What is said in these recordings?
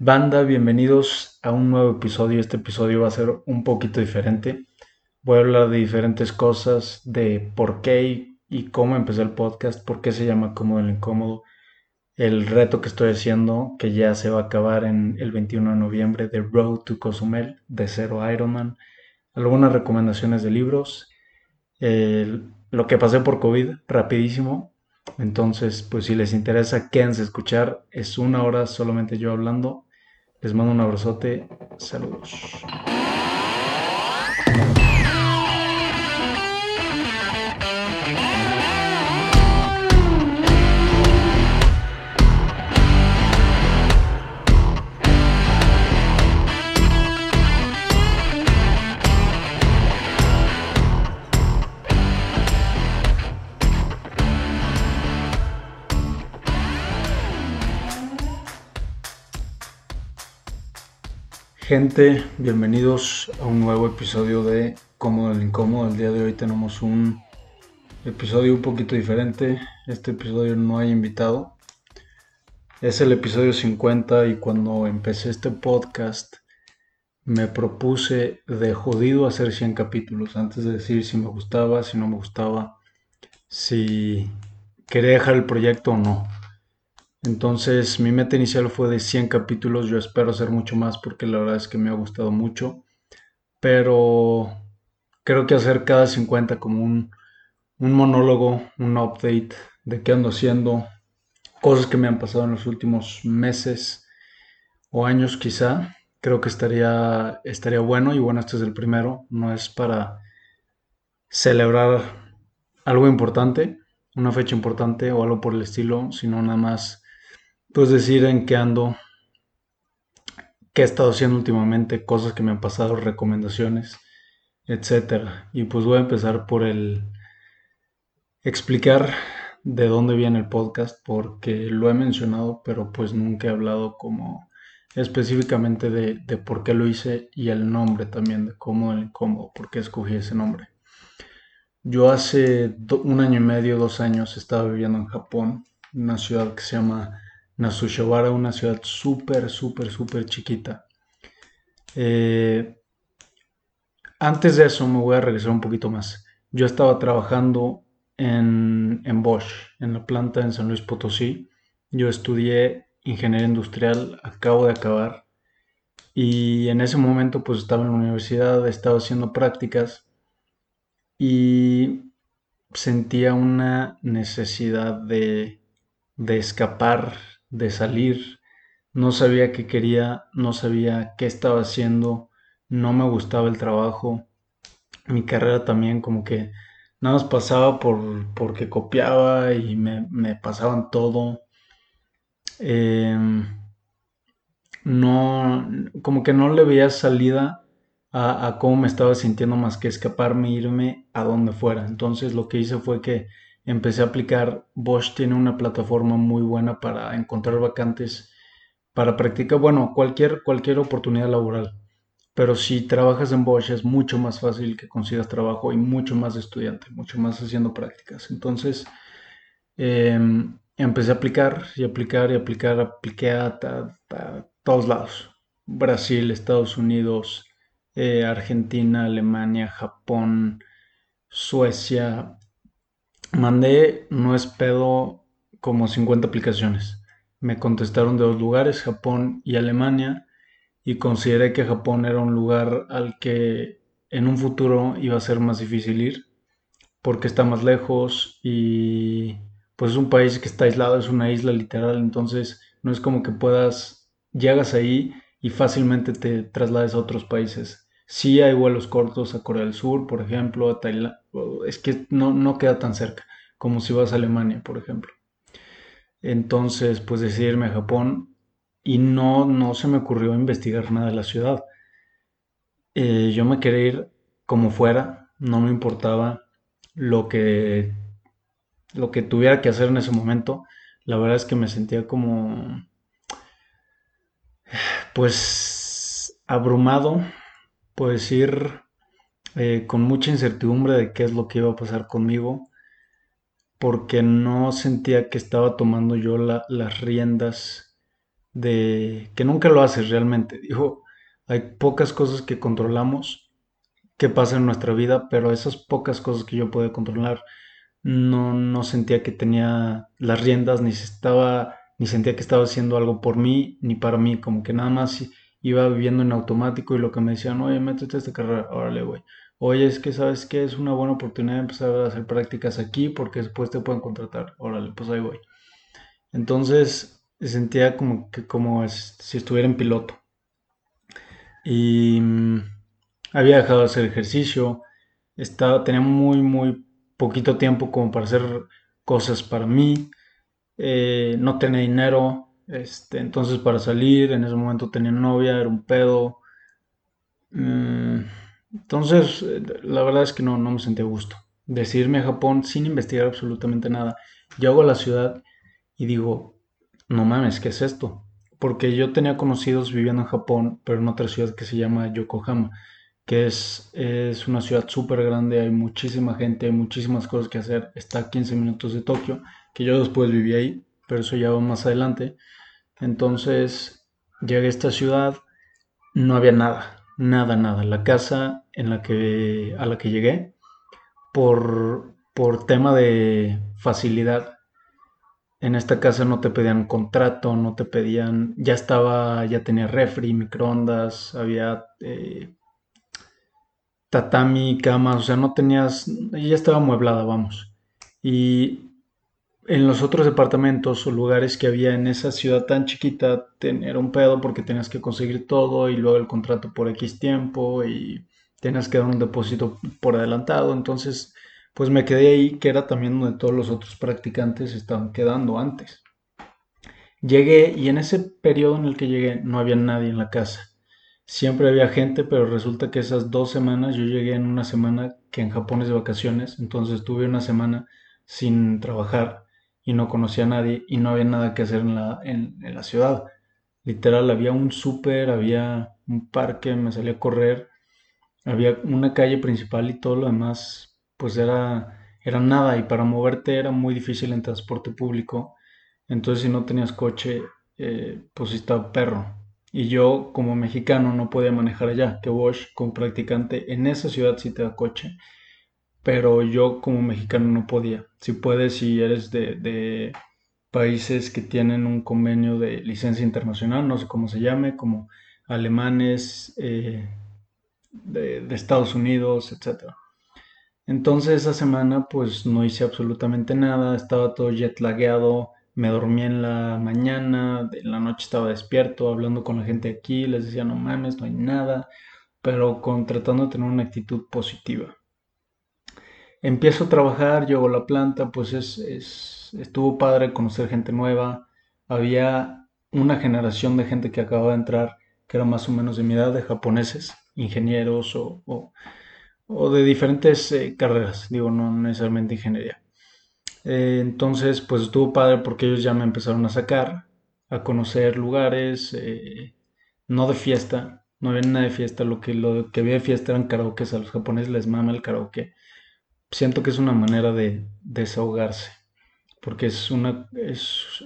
Banda, bienvenidos a un nuevo episodio. Este episodio va a ser un poquito diferente. Voy a hablar de diferentes cosas, de por qué y, cómo empecé el podcast, por qué se llama Cómodo el Incómodo, el reto que estoy haciendo, que ya se va a acabar en el 21 de noviembre, de Road to Cozumel, de Cero Ironman, algunas recomendaciones de libros, lo que pasé por COVID, rapidísimo. Entonces, pues si les interesa, quédense escuchar. Es una hora solamente yo hablando. Les mando un abrazote. Saludos. Gente, bienvenidos a un nuevo episodio de Cómodo el Incómodo. El día de hoy tenemos un episodio un poquito diferente. Este episodio no hay invitado. Es el episodio 50 y cuando empecé este podcast me propuse de jodido hacer 100 capítulos antes de decir si me gustaba, si no me gustaba, si quería dejar el proyecto o no. Entonces mi meta inicial fue de 100 capítulos, yo espero hacer mucho más porque la verdad es que me ha gustado mucho, pero creo que hacer cada 50 como un, monólogo, un update de qué ando haciendo, cosas que me han pasado en los últimos meses o años quizá, creo que estaría, estaría bueno. Y bueno, este es el primero, no es para celebrar algo importante, una fecha importante o algo por el estilo, sino nada más pues decir en qué ando, qué he estado haciendo últimamente, cosas que me han pasado, recomendaciones, etcétera. Y pues voy a empezar por el explicar de dónde viene el podcast, porque lo he mencionado, pero pues nunca he hablado como específicamente de, por qué lo hice y el nombre también, de cómo el cómo, por qué escogí ese nombre. Yo hace un año y medio, dos años, estaba viviendo en Japón, una ciudad que se llama Nasushawara, una ciudad súper, súper, súper chiquita. Eh, antes de eso me voy a regresar un poquito más. Yo estaba trabajando en, en Bosch, en la planta en San Luis Potosí. Yo estudié ingeniería industrial, acabo de acabar. Y en ese momento pues estaba en la universidad, estaba haciendo prácticas y sentía una necesidad de, de escapar de salir, no sabía qué quería, no sabía qué estaba haciendo, no me gustaba el trabajo, mi carrera también como que nada más pasaba por porque copiaba y me, pasaban todo. Em, no, como que no le veía salida a, a, cómo me estaba sintiendo más que escaparme, irme a donde fuera. Entonces lo que hice fue que empecé a aplicar. Bosch tiene una plataforma muy buena para encontrar vacantes, para practicar, bueno, cualquier, cualquier oportunidad laboral. Pero si trabajas en Bosch es mucho más fácil que consigas trabajo y mucho más estudiante, mucho más haciendo prácticas. Entonces, em, empecé a aplicar y aplicar y aplicar, apliqué a, todos lados. Brasil, Estados Unidos, eh, Argentina, Alemania, Japón, Suecia, Mandé, no es pedo, como 50 aplicaciones. Me contestaron de dos lugares, Japón y Alemania, y consideré que Japón era un lugar al que en un futuro iba a ser más difícil ir, porque está más lejos y pues es un país que está aislado, es una isla literal, entonces no es como que puedas, llegas ahí y fácilmente te traslades a otros países. Sí hay vuelos cortos a Corea del Sur, por ejemplo, a Tailandia. Es que no, no queda tan cerca como si vas a Alemania, por ejemplo. Entonces, pues decidirme a Japón y no, no se me ocurrió investigar nada de la ciudad. Eh, yo me quería ir como fuera, no me importaba lo que, lo que tuviera que hacer en ese momento. La verdad es que me sentía como, pues, abrumado pues ir eh, con mucha incertidumbre de qué es lo que iba a pasar conmigo, porque no sentía que estaba tomando yo las riendas de que nunca lo haces realmente. Dijo, hay pocas cosas que controlamos que pasan en nuestra vida, pero esas pocas cosas que yo puedo controlar, no, no sentía que tenía las riendas, ni estaba, ni sentía que estaba haciendo algo por mí, ni para mí, como que nada más iba viviendo en automático y lo que me decían, oye, métete a esta carrera, órale, güey. Oye, es que sabes que es una buena oportunidad de empezar a hacer prácticas aquí porque después te pueden contratar. Órale, pues ahí voy. Entonces sentía como que como si estuviera en piloto. Y mm, había dejado de hacer ejercicio. Estaba, tenía muy, muy poquito tiempo como para hacer cosas para mí. Eh, no tenía dinero. Este, entonces para salir, en ese momento tenía novia, era un pedo. Mm, entonces, la verdad es que no, no me sentí a gusto. Decirme a Japón sin investigar absolutamente nada. Llego a la ciudad y digo, no mames, ¿qué es esto? Porque yo tenía conocidos viviendo en Japón, pero en otra ciudad que se llama Yokohama, que es, es una ciudad súper grande, hay muchísima gente, hay muchísimas cosas que hacer. Está a 15 minutos de Tokio, que yo después viví ahí, pero eso ya va más adelante. Entonces, llegué a esta ciudad, no había nada, Nada, nada. La casa en la que, a la que llegué, por, por tema de facilidad, en esta casa no te pedían contrato, no te pedían, ya estaba, ya tenía refri, microondas, había eh, tatami, camas, o sea, no tenías, ya estaba amueblada, vamos. Y en los otros departamentos o lugares que había en esa ciudad tan chiquita era un pedo porque tenías que conseguir todo y luego el contrato por X tiempo y tenías que dar un depósito por adelantado. Entonces, pues me quedé ahí, que era también donde todos los otros practicantes estaban quedando antes. Llegué y en ese periodo en el que llegué no había nadie en la casa. Siempre había gente, pero resulta que esas dos semanas, yo llegué en una semana que en Japón es de vacaciones, entonces tuve una semana sin trabajar y no conocía a nadie y no había nada que hacer en la, en, la ciudad. Literal, había un súper, había un parque, me salía a correr, había una calle principal y todo lo demás, pues era, era nada y para moverte era muy difícil en transporte público. Entonces si no tenías coche, eh, pues estaba perro. Y yo como mexicano no podía manejar allá, que Bosch como practicante en esa ciudad sí te da coche pero yo como mexicano no podía. Si puedes, si eres de, países que tienen un convenio de licencia internacional, no sé cómo se llame, como alemanes, eh, de, Estados Unidos, etc. Entonces esa semana pues no hice absolutamente nada, estaba todo jet lagueado, me dormí en la mañana, en la noche estaba despierto, hablando con la gente aquí, les decía no mames, no hay nada, pero con, tratando de tener una actitud positiva empiezo a trabajar, llego a la planta, pues es, estuvo padre conocer gente nueva. Había una generación de gente que acababa de entrar, que era más o menos de mi edad, de japoneses, ingenieros o, de diferentes eh, carreras, digo, no necesariamente ingeniería. Eh, entonces, pues estuvo padre porque ellos ya me empezaron a sacar, a conocer lugares, eh, no de fiesta, no había nada de fiesta, lo que, lo que había de fiesta eran karaoke, a los japoneses les mama el karaoke siento que es una manera de desahogarse, porque es una, es,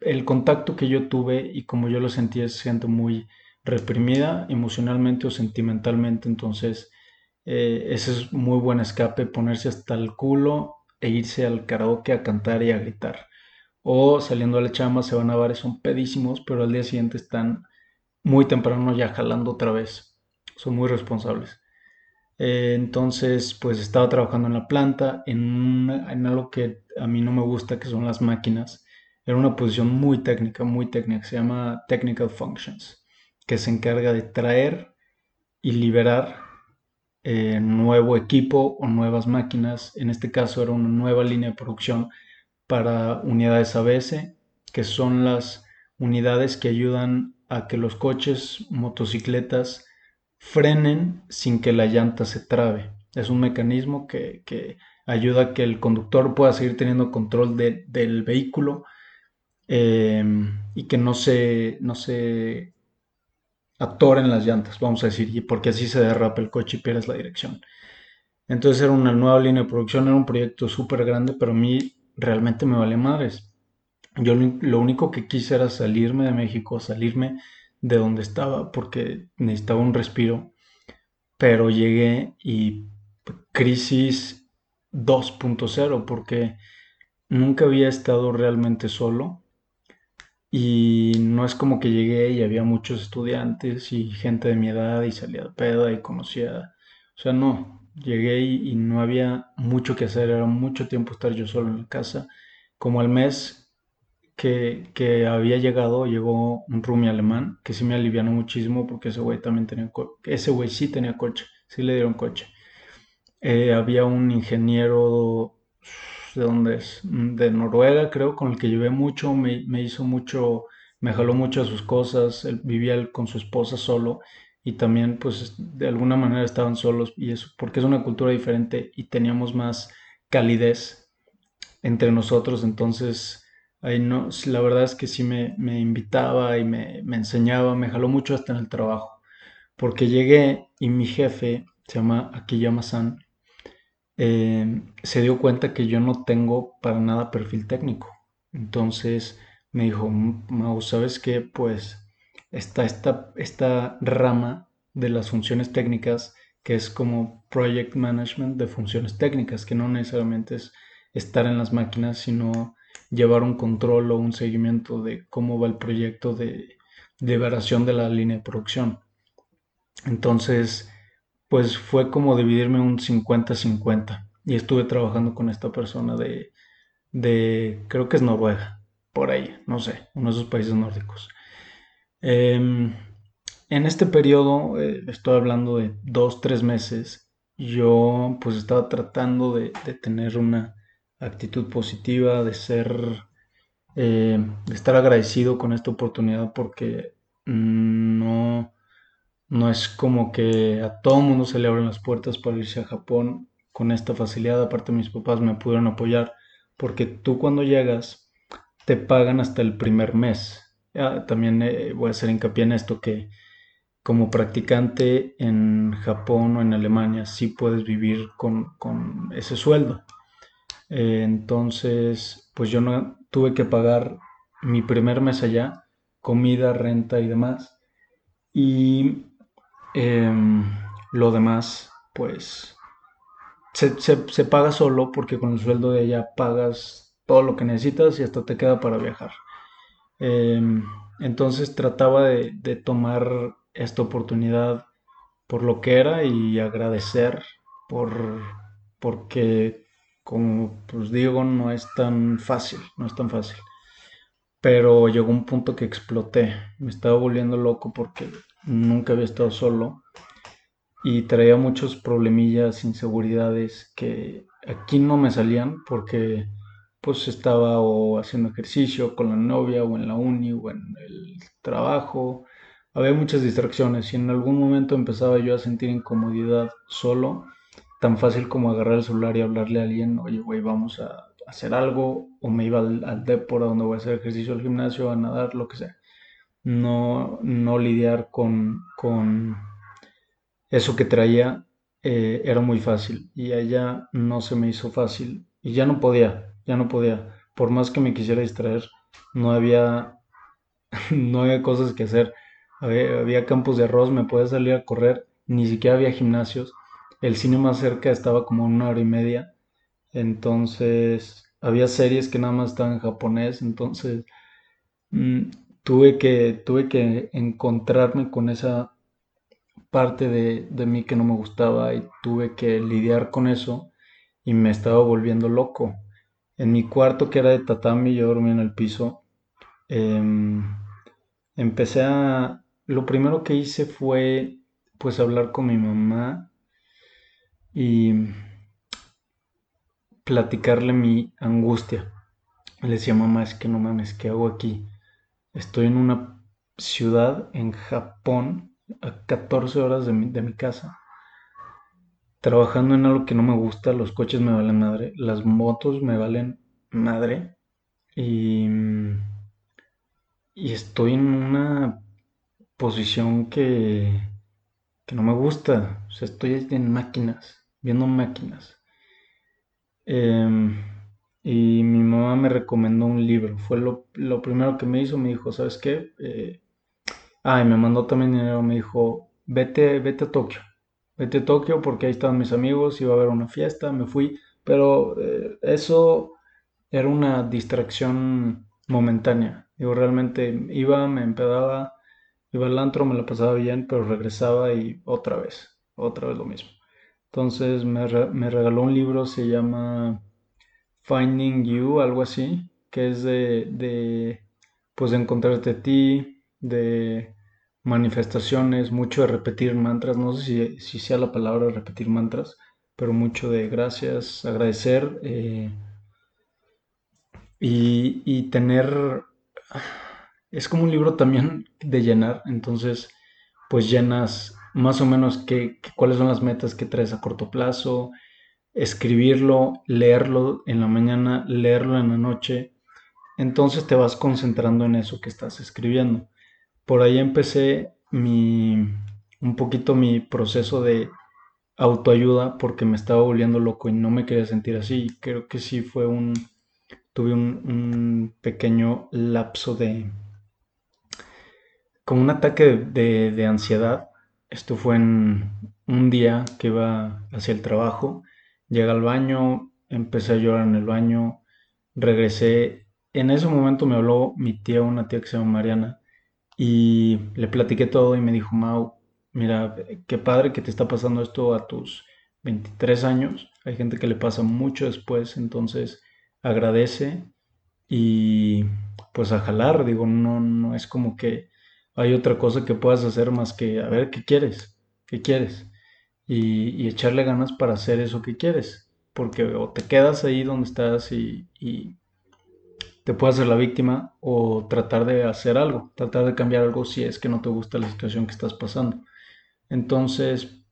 el contacto que yo tuve y como yo lo sentí es gente muy reprimida emocionalmente o sentimentalmente, entonces eh, ese es muy buen escape, ponerse hasta el culo e irse al karaoke a cantar y a gritar. O saliendo a la chamba se van a bares, son pedísimos, pero al día siguiente están muy temprano ya jalando otra vez. Son muy responsables. Eh, entonces, pues estaba trabajando en la planta, en, algo que a mí no me gusta, que son las máquinas. Era una posición muy técnica, muy técnica, se llama Technical Functions, que se encarga de traer y liberar eh, nuevo equipo o nuevas máquinas. En este caso era una nueva línea de producción para unidades ABS, que son las unidades que ayudan a que los coches, motocicletas, frenen sin que la llanta se trabe. Es un mecanismo que, ayuda a que el conductor pueda seguir teniendo control del vehículo eh, y que no se, no se atoren las llantas, vamos a decir, porque así se derrapa el coche y pierdes la dirección. Entonces era una nueva línea de producción, era un proyecto súper grande, pero a mí realmente me vale madres. Yo lo único que quise era salirme de México, salirme de donde estaba porque necesitaba un respiro, pero llegué y crisis 2.0 porque nunca había estado realmente solo. Y no es como que llegué y había muchos estudiantes y gente de mi edad y salía de peda y conocía, o sea, no, llegué y, no había mucho que hacer, era mucho tiempo estar yo solo en la casa. Como al mes que, que había llegado, llegó un roomie alemán que sí me alivianó muchísimo porque ese güey también tenía, ese güey sí tenía coche, sí le dieron coche. Eh, había un ingeniero ¿de dónde es? Mm, de Noruega, creo, con el que llevé mucho, me, hizo mucho, me jaló mucho a sus cosas, él vivía con su esposa solo y también pues de alguna manera estaban solos y eso, porque es una cultura diferente y teníamos más calidez entre nosotros, entonces ahí no, la verdad es que sí me, invitaba y me, me enseñaba, me jaló mucho hasta en el trabajo, porque llegué y mi jefe, se llama Akiyama-san, eh, se dio cuenta que yo no tengo para nada perfil técnico. Entonces me dijo, Mau, ¿sabes qué? Pues está esta, esta rama de las funciones técnicas que es como project management de funciones técnicas, que no necesariamente es estar en las máquinas, sino llevar un control o un seguimiento de cómo va el proyecto de, de variación de la línea de producción. Entonces, pues fue como dividirme un 50-50. Y estuve trabajando con esta persona de, de, creo que es Noruega, por ahí, no sé, uno de esos países nórdicos. Em, en este periodo, eh, estoy hablando de dos, tres meses, yo pues estaba tratando de, tener una actitud positiva, de ser, eh, de estar agradecido con esta oportunidad porque no no es como que a todo mundo se le abren las puertas para irse a Japón con esta facilidad. Aparte mis papás me pudieron apoyar porque tú cuando llegas te pagan hasta el primer mes. también eh, voy a hacer hincapié en esto que como practicante en Japón o en Alemania sí puedes vivir con, ese sueldo. Eh, entonces, pues yo no tuve que pagar mi primer mes allá, comida, renta y demás. Y Em, lo demás, pues, se, paga solo porque con el sueldo de ella pagas todo lo que necesitas y hasta te queda para viajar. Em, entonces trataba de, tomar esta oportunidad por lo que era y agradecer por porque como pues digo no es tan fácil no es tan fácil. Pero llegó un punto que exploté. Me estaba volviendo loco porque nunca había estado solo y traía muchos problemillas, inseguridades que aquí no me salían porque pues estaba o haciendo ejercicio con la novia o en la uni o en el trabajo. Había muchas distracciones y en algún momento empezaba yo a sentir incomodidad solo, tan fácil como agarrar el celular y hablarle a alguien, oye, güey, vamos a hacer algo, o me iba al, al donde voy a hacer ejercicio al gimnasio, a nadar, lo que sea no, no lidiar con, con eso que traía eh, era muy fácil y allá no se me hizo fácil y ya no podía, ya no podía. Por más que me quisiera distraer, no había, no había cosas que hacer. Había, campos de arroz, me podía salir a correr, ni siquiera había gimnasios. El cine más cerca estaba como una hora y media. Entonces, había series que nada más estaban en japonés. Entonces, mm, tuve que, tuve que encontrarme con esa parte de, de mí que no me gustaba y tuve que lidiar con eso y me estaba volviendo loco. En mi cuarto que era de tatami, yo dormía en el piso, em, empecé a... Lo primero que hice fue pues hablar con mi mamá y platicarle mi angustia. Le decía, mamá, es que no mames, ¿qué hago aquí? Estoy en una ciudad en Japón, a 14 horas de mi, de mi casa, trabajando en algo que no me gusta, los coches me valen madre, las motos me valen madre y, y estoy en una posición que, que no me gusta, o sea, estoy en máquinas, viendo máquinas. Em, y mi mamá me recomendó un libro. Fue lo, primero que me hizo, me dijo, ¿sabes qué? Eh, ah, y me mandó también dinero, me dijo, vete, vete a Tokio, vete a Tokio porque ahí estaban mis amigos, iba a haber una fiesta, me fui, pero eh, eso era una distracción momentánea. Digo, realmente iba, me empedaba, iba al antro, me lo pasaba bien, pero regresaba y otra vez, otra vez lo mismo. Entonces me, me regaló un libro, se llama Finding You, algo así, que es de, de pues de encontrarte a ti, de manifestaciones, mucho de repetir mantras, no sé si, sea la palabra repetir mantras, pero mucho de gracias, agradecer eh, y, tener, es como un libro también de llenar, entonces pues llenas más o menos qué, cuáles son las metas que traes a corto plazo, escribirlo, leerlo en la mañana, leerlo en la noche, entonces te vas concentrando en eso que estás escribiendo. Por ahí empecé mi, un poquito mi proceso de autoayuda porque me estaba volviendo loco y no me quería sentir así. Creo que sí fue un, tuve un, pequeño lapso de, como un ataque de, de ansiedad. Esto fue en un día que iba hacia el trabajo Llegué al baño, empecé a llorar en el baño, regresé. En ese momento me habló mi tía, una tía que se llama Mariana, y le platiqué todo y me dijo, Mau, mira, qué padre que te está pasando esto a tus 23 años. Hay gente que le pasa mucho después, entonces agradece y pues a jalar, digo, no, no es como que hay otra cosa que puedas hacer más que a ver qué quieres, qué quieres y, echarle ganas para hacer eso que quieres. Porque o te quedas ahí donde estás y, te puedes hacer la víctima o tratar de hacer algo, tratar de cambiar algo si es que no te gusta la situación que estás pasando. Entonces,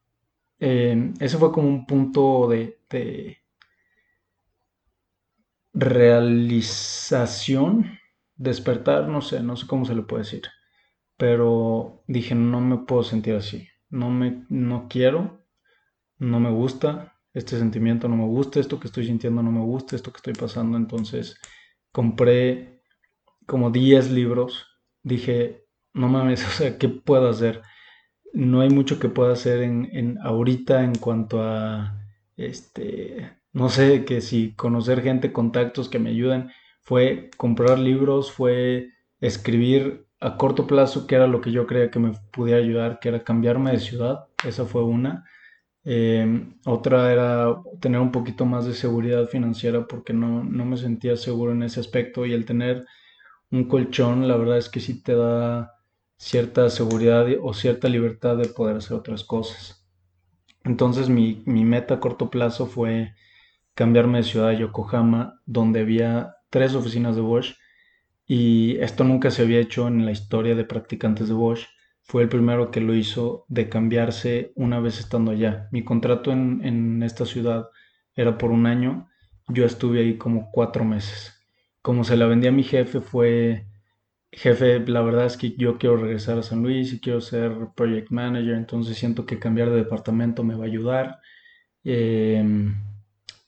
eh, ese fue como un punto de, de realización, despertar, no sé, no sé cómo se le puede decir, pero dije, no me puedo sentir así, no me, no quiero, no me gusta, este sentimiento no me gusta, esto que estoy sintiendo no me gusta, esto que estoy pasando. Entonces compré como 10 libros. Dije, no mames, o sea, ¿qué puedo hacer? No hay mucho que pueda hacer en, en ahorita en cuanto a, este, no sé, que si conocer gente, contactos que me ayuden. Fue comprar libros, fue escribir a corto plazo, que era lo que yo creía que me pudiera ayudar, que era cambiarme de ciudad. Esa fue una. Em, otra era tener un poquito más de seguridad financiera porque no, no, me sentía seguro en ese aspecto y el tener un colchón, la verdad es que sí te da cierta seguridad o cierta libertad de poder hacer otras cosas. Entonces mi, mi meta a corto plazo fue cambiarme de ciudad a Yokohama, donde había tres oficinas de Bosch y esto nunca se había hecho en la historia de practicantes de Bosch fue el primero que lo hizo de cambiarse una vez estando allá. Mi contrato en, esta ciudad era por un año, yo estuve ahí como cuatro meses. Como se la vendí a mi jefe fue, jefe, la verdad es que yo quiero regresar a San Luis y quiero ser project manager, entonces siento que cambiar de departamento me va a ayudar. Em,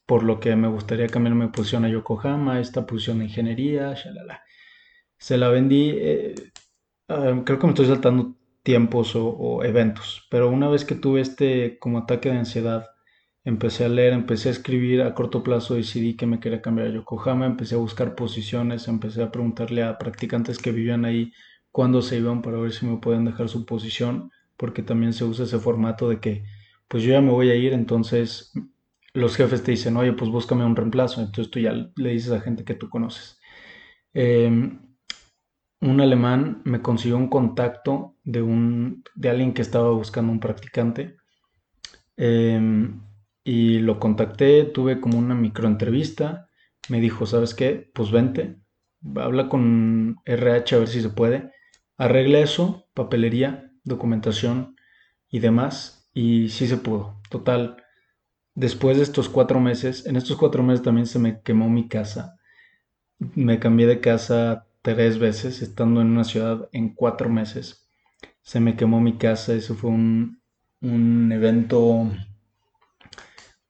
por lo que me gustaría cambiar mi posición a Yokohama, esta posición de ingeniería, shalala. Se la vendí, eh, ah, creo que me estoy saltando tiempos o, eventos. Pero una vez que tuve este como ataque de ansiedad, empecé a leer, empecé a escribir a corto plazo, decidí que me quería cambiar a Yokohama, empecé a buscar posiciones, empecé a preguntarle a practicantes que vivían ahí cuándo se iban para ver si me pueden dejar su posición, porque también se usa ese formato de que pues yo ya me voy a ir, entonces los jefes te dicen, oye, pues búscame un reemplazo, entonces tú ya le dices a gente que tú conoces. Em, un alemán me consiguió un contacto de, un, de alguien que estaba buscando un practicante. Em, y lo contacté, tuve como una microentrevista. Me dijo, ¿sabes qué? Pues vente, habla con RH a ver si se puede. Arregla eso, papelería, documentación y demás. Y sí se pudo. Total, después de estos cuatro meses, en estos cuatro meses también se me quemó mi casa. Me cambié de casa tres veces, estando en una ciudad en cuatro meses. Se me quemó mi casa, eso fue un, un evento,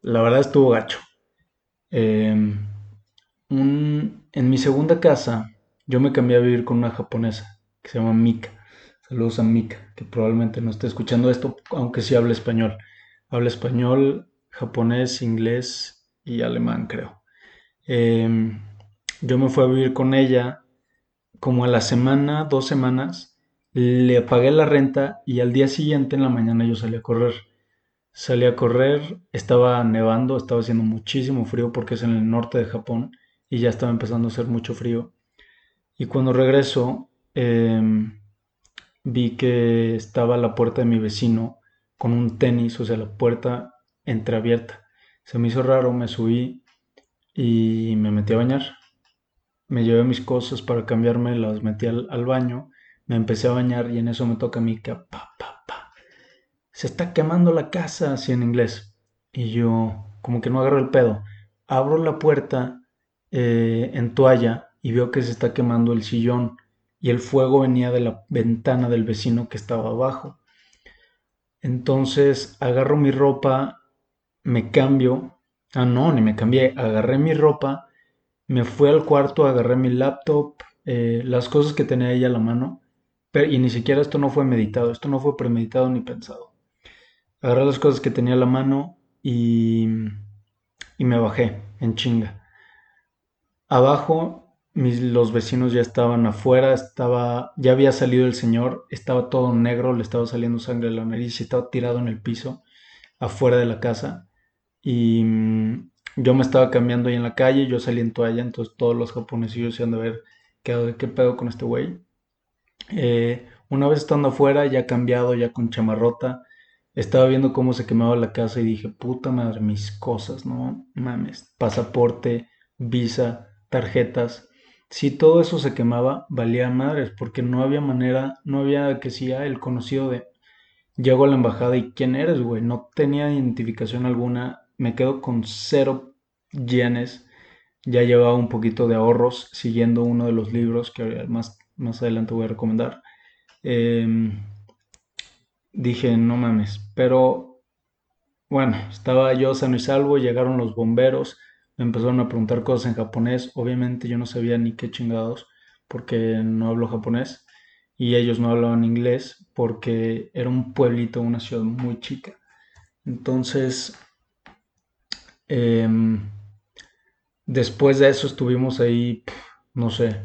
la verdad estuvo gacho. Em, en mi segunda casa, yo me cambié a vivir con una japonesa que se llama Mika. Saludos a Mika, que probablemente no esté escuchando esto, aunque sí habla español. Habla español, japonés, inglés y alemán, creo. Em, yo me fui a vivir con ella como a la semana, dos semanas, le pagué la renta y al día siguiente en la mañana yo salí a correr. Salí a correr, estaba nevando, estaba haciendo muchísimo frío porque es en el norte de Japón y ya estaba empezando a hacer mucho frío. Y cuando regreso, em, vi que estaba la puerta de mi vecino con un tenis, o sea, la puerta entreabierta. Se me hizo raro, me subí y me metí a bañar. Me llevé mis cosas para cambiarme, las metí al, baño, me empecé a bañar y en eso me toca a mí que pa, pa, pa. Se está quemando la casa, así en inglés. Y yo, como que no agarro el pedo. Abro la puerta eh, en toalla y veo que se está quemando el sillón y el fuego venía de la ventana del vecino que estaba abajo. Entonces agarro mi ropa, me cambio. Ah, no, ni me cambié. Agarré mi ropa, me fui al cuarto, agarré mi laptop, eh, las cosas que tenía ella a la mano. Y ni siquiera esto no fue meditado, esto no fue premeditado ni pensado. Agarré las cosas que tenía a la mano y, y me bajé en chinga. Abajo los vecinos ya estaban afuera, estaba, ya había salido el señor, estaba todo negro, le estaba saliendo sangre de la nariz estaba tirado en el piso afuera de la casa. Y yo me estaba cambiando ahí en la calle, yo salí en toalla, entonces todos los japonesillos se han de ver qué, qué pedo con este güey. Eh, una vez estando afuera, ya cambiado, ya con chamarrota, estaba viendo cómo se quemaba la casa y dije, puta madre, mis cosas, no mames, pasaporte, visa, tarjetas, si todo eso se quemaba, valía madres, porque no había manera, no había que sea el conocido de llego a la embajada y quién eres, güey, no tenía identificación alguna, me quedo con cero yenes, ya llevaba un poquito de ahorros siguiendo uno de los libros que más, más adelante voy a recomendar. Em, dije, no mames, pero bueno, estaba yo sano y salvo, llegaron los bomberos, me empezaron a preguntar cosas en japonés. Obviamente yo no sabía ni qué chingados porque no hablo japonés y ellos no hablaban inglés porque era un pueblito, una ciudad muy chica. Entonces, em, después de eso estuvimos ahí, no sé,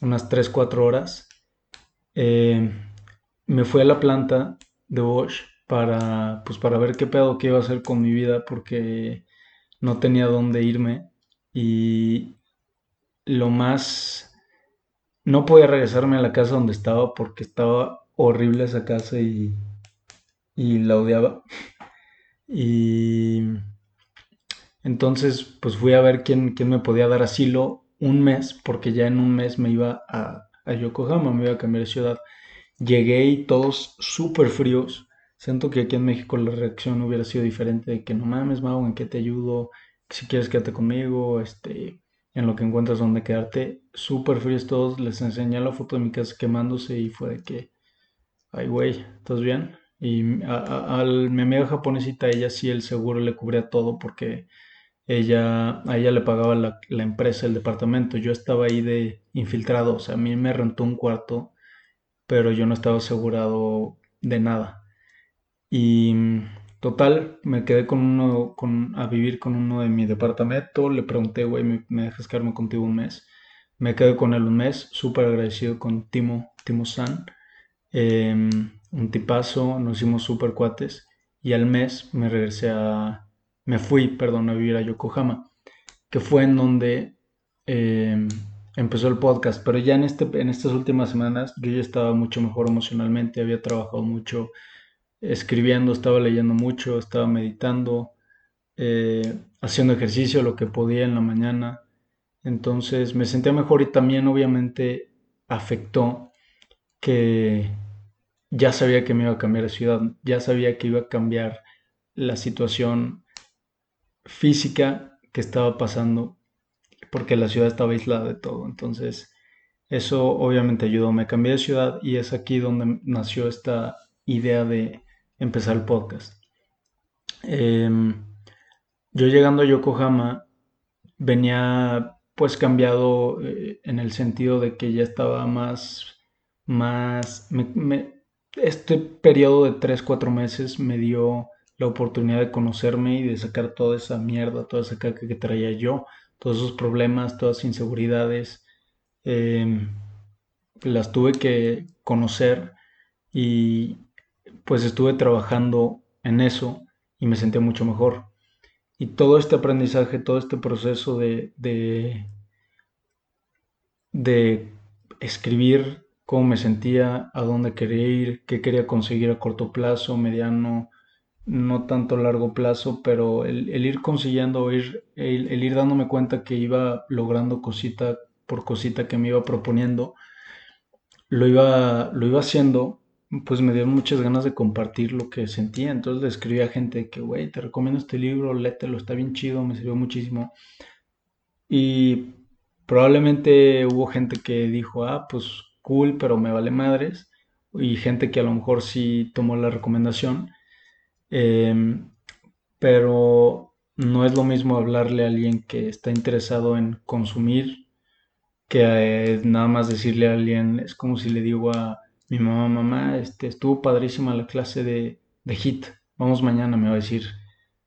unas 3, 4 horas. Em, me fui a la planta de Bosch para, pues, para ver qué pedo que iba a hacer con mi vida porque no tenía dónde irme y lo más... No podía regresarme a la casa donde estaba porque estaba horrible esa casa y, y la odiaba. Y entonces pues fui a ver quién, quién me podía dar asilo un mes porque ya en un mes me iba a, a Yokohama, me iba a cambiar de ciudad. Llegué y todos súper fríos Siento que aquí en México la reacción hubiera sido diferente, de que no mames, Mau, ¿en qué te ayudo? Si quieres quédate conmigo, este, en lo que encuentras donde quedarte. Súper fríos todos, les enseñé la foto de mi casa quemándose y fue de que, ay güey, ¿estás bien? Y al mi amiga japonesita, ella sí el seguro le cubría todo porque ella, a ella le pagaba la, la empresa, el departamento. Yo estaba ahí de infiltrado, o sea, a mí me rentó un cuarto, pero yo no estaba asegurado de nada. Y total, me quedé con uno, con, a vivir con uno de mi departamento. Le pregunté, güey, ¿me, dejas quedarme contigo un mes? Me quedé con él un mes, súper agradecido con Timo, Timo San. Em, un tipazo, nos hicimos súper cuates. Y al mes me regresé a, me fui, perdón, a vivir a Yokohama, que fue en donde em, empezó el podcast. Pero ya en, este, en estas últimas semanas yo ya estaba mucho mejor emocionalmente, había trabajado mucho escribiendo, estaba leyendo mucho, estaba meditando, eh, haciendo ejercicio, lo que podía en la mañana. Entonces me sentía mejor y también obviamente afectó que ya sabía que me iba a cambiar de ciudad, ya sabía que iba a cambiar la situación física que estaba pasando porque la ciudad estaba aislada de todo. Entonces eso obviamente ayudó. Me cambié de ciudad y es aquí donde nació esta idea de empezar el podcast. Em, yo llegando a Yokohama venía pues cambiado eh, en el sentido de que ya estaba más, más, este periodo de 3, 4 meses me dio la oportunidad de conocerme y de sacar toda esa mierda, toda esa caca que traía yo, todos esos problemas, todas esas inseguridades, em, las tuve que conocer y pues estuve trabajando en eso y me sentía mucho mejor. Y todo este aprendizaje, todo este proceso de, de, de escribir cómo me sentía, a dónde quería ir, qué quería conseguir a corto plazo, mediano, no tanto largo plazo, pero el, ir consiguiendo, ir, el, ir dándome cuenta que iba logrando cosita por cosita que me iba proponiendo, lo iba, lo iba haciendo, pues me dio muchas ganas de compartir lo que sentía. Entonces le escribí a gente que, güey, te recomiendo este libro, lételo, está bien chido, me sirvió muchísimo. Y probablemente hubo gente que dijo, ah, pues cool, pero me vale madres. Y gente que a lo mejor sí tomó la recomendación. Em, pero no es lo mismo hablarle a alguien que está interesado en consumir que eh, nada más decirle a alguien, es como si le digo a mi mamá, mamá, este, estuvo padrísima la clase de, de HIT, vamos mañana, me va a decir,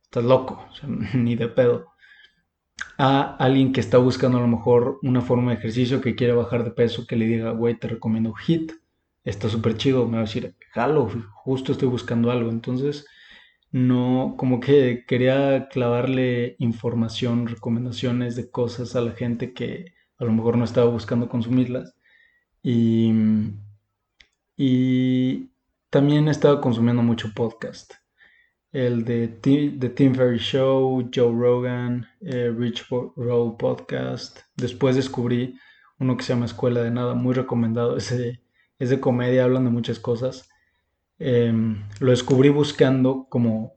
estás loco, o sea, ni de pedo. A alguien que está buscando a lo mejor una forma de ejercicio, que quiere bajar de peso, que le diga, güey, te recomiendo HIT, está súper chido, me va a decir, jalo, justo estoy buscando algo. Entonces, no, como que quería clavarle información, recomendaciones de cosas a la gente que a lo mejor no estaba buscando consumirlas. Y, y también estaba consumiendo mucho podcast. El de The Tim Ferry Show, Joe Rogan, eh, Rich Roll Podcast. Después descubrí uno que se llama Escuela de Nada, muy recomendado. Es de, es de comedia, hablan de muchas cosas. Em, lo descubrí buscando como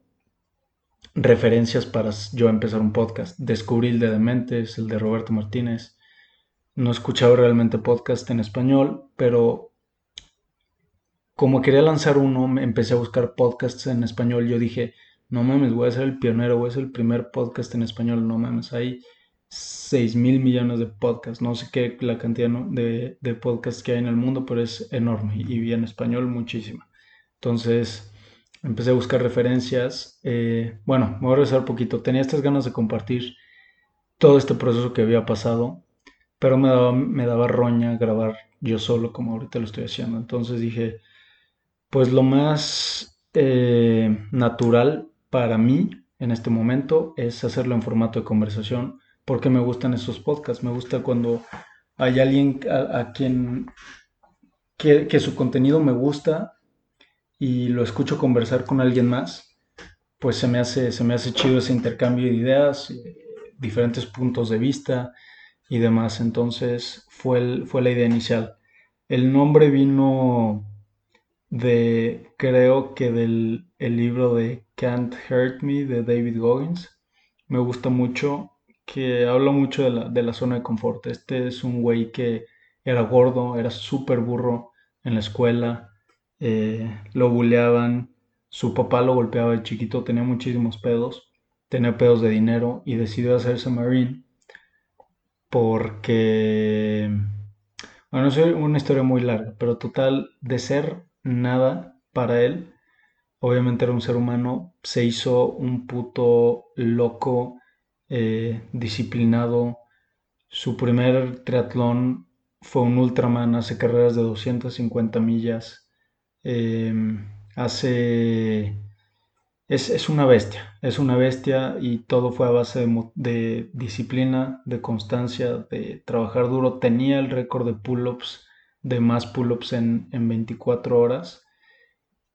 referencias para yo empezar un podcast. Descubrí el de Dementes, el de Roberto Martínez. No he escuchado realmente podcast en español, pero como quería lanzar uno, empecé a buscar podcasts en español. Yo dije, no mames, voy a ser el pionero, voy a ser el primer podcast en español. No mames, hay 6 mil millones de podcasts. No sé qué la cantidad de, de podcasts que hay en el mundo, pero es enorme y en español muchísima. Entonces empecé a buscar referencias. Eh, bueno, me voy a regresar un poquito. Tenía estas ganas de compartir todo este proceso que había pasado, pero me daba, me daba roña grabar yo solo como ahorita lo estoy haciendo. Entonces dije, pues lo más eh, natural para mí en este momento es hacerlo en formato de conversación, porque me gustan esos podcasts. Me gusta cuando hay alguien a, quien que, que su contenido me gusta y lo escucho conversar con alguien más, pues se me hace, se me hace chido ese intercambio de ideas, eh, diferentes puntos de vista y demás. Entonces fue, fue la idea inicial. El nombre vino de, creo que del el libro de Can't Hurt Me de David Goggins. Me gusta mucho, que habla mucho de la, de la zona de confort. Este es un güey que era gordo, era súper burro en la escuela, eh, lo buleaban, su papá lo golpeaba de chiquito, tenía muchísimos pedos, tenía pedos de dinero y decidió hacerse marine porque, bueno, es una historia muy larga, pero total, de ser nada para él, obviamente era un ser humano, se hizo un puto loco, eh, disciplinado, su primer triatlón fue un Ultraman, hace carreras de 250 millas, Em, hace... Es, una bestia, es una bestia y todo fue a base de, disciplina, de constancia, de trabajar duro. Tenía el récord de pull-ups, de más pull-ups en, en 24 horas.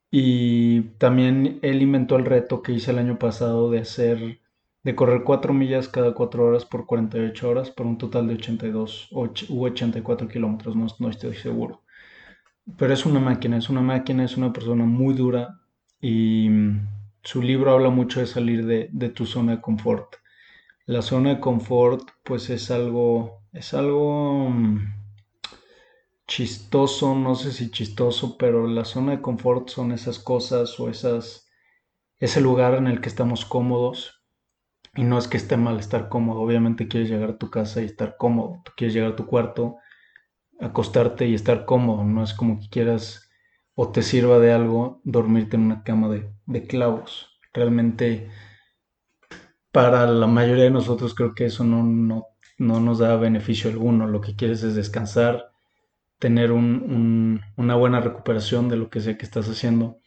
Y también él inventó el reto que hice el año pasado de hacer, de correr 4 millas cada 4 horas por 48 horas, por un total de 82 u 84 kilómetros, no, no estoy seguro pero es una máquina, es una máquina, es una persona muy dura y mm, su libro habla mucho de salir de, tu zona de confort. La zona de confort pues es algo, es algo mm, chistoso, no sé si chistoso, pero la zona de confort son esas cosas o esas, ese lugar en el que estamos cómodos, Y no es que esté mal estar cómodo, obviamente quieres llegar a tu casa y estar cómodo, tú quieres llegar a tu cuarto, acostarte y estar cómodo, no es como que quieras o te sirva de algo dormirte en una cama de, de clavos. Realmente para la mayoría de nosotros creo que eso no, no, no nos da beneficio alguno, lo que quieres es descansar, tener una buena recuperación de lo que sea que estás haciendo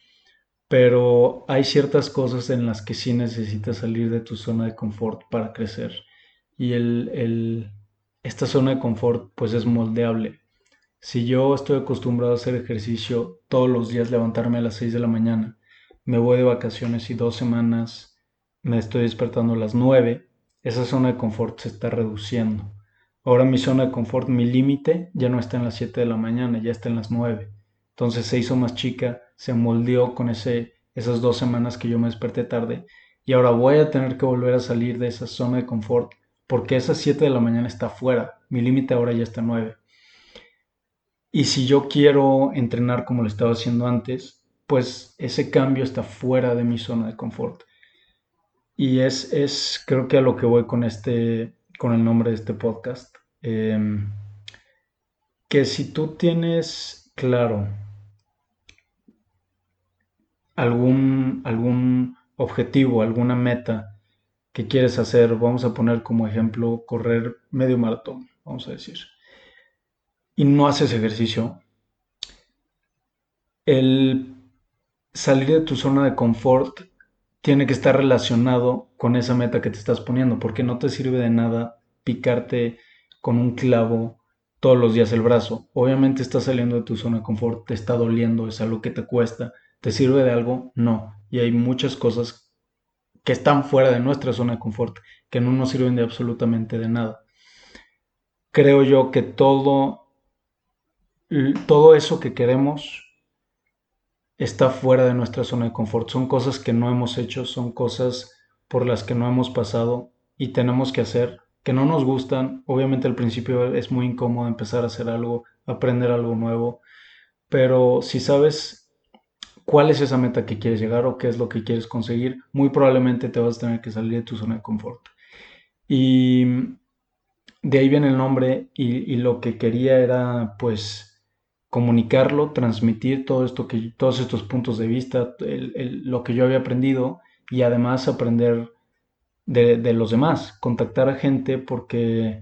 pero hay ciertas cosas en las que sí necesitas salir de tu zona de confort para crecer. Y el, esta zona de confort pues es moldeable. Si yo estoy acostumbrado a hacer ejercicio todos los días, levantarme a las 6 de la mañana, me voy de vacaciones y dos semanas me estoy despertando a las 9, esa zona de confort se está reduciendo. Ahora mi zona de confort, mi límite, ya no está en las 7 de la mañana, ya está en las 9. Entonces se hizo más chica, se moldeó con ese, esas dos semanas que yo me desperté tarde y ahora voy a tener que volver a salir de esa zona de confort porque esas 7 de la mañana está fuera, mi límite ahora ya está 9. Y si yo quiero entrenar como lo estaba haciendo antes, pues ese cambio está fuera de mi zona de confort. Y es, es creo que a lo que voy con este, con el nombre de este podcast. Em, que si tú tienes claro algún, algún objetivo, alguna meta que quieres hacer, vamos a poner como ejemplo correr medio maratón, vamos a decir, y no haces ejercicio, el salir de tu zona de confort tiene que estar relacionado con esa meta que te estás poniendo, porque no te sirve de nada picarte con un clavo todos los días el brazo. Obviamente estás saliendo de tu zona de confort, te está doliendo, es algo que te cuesta, ¿Te sirve de algo? No. Y hay muchas cosas que están fuera de nuestra zona de confort, que no nos sirven de absolutamente de nada. Creo yo que todo, todo eso que queremos está fuera de nuestra zona de confort. Son cosas que no hemos hecho, son cosas por las que no hemos pasado y tenemos que hacer, que no nos gustan. Obviamente al principio es muy incómodo empezar a hacer algo, aprender algo nuevo, pero si sabes cuál es esa meta que quieres llegar o qué es lo que quieres conseguir, muy probablemente te vas a tener que salir de tu zona de confort. Y de ahí viene el nombre y, lo que quería era pues comunicarlo, transmitir todo esto que, todos estos puntos de vista, lo que yo había aprendido y además aprender de, de los demás, contactar a gente porque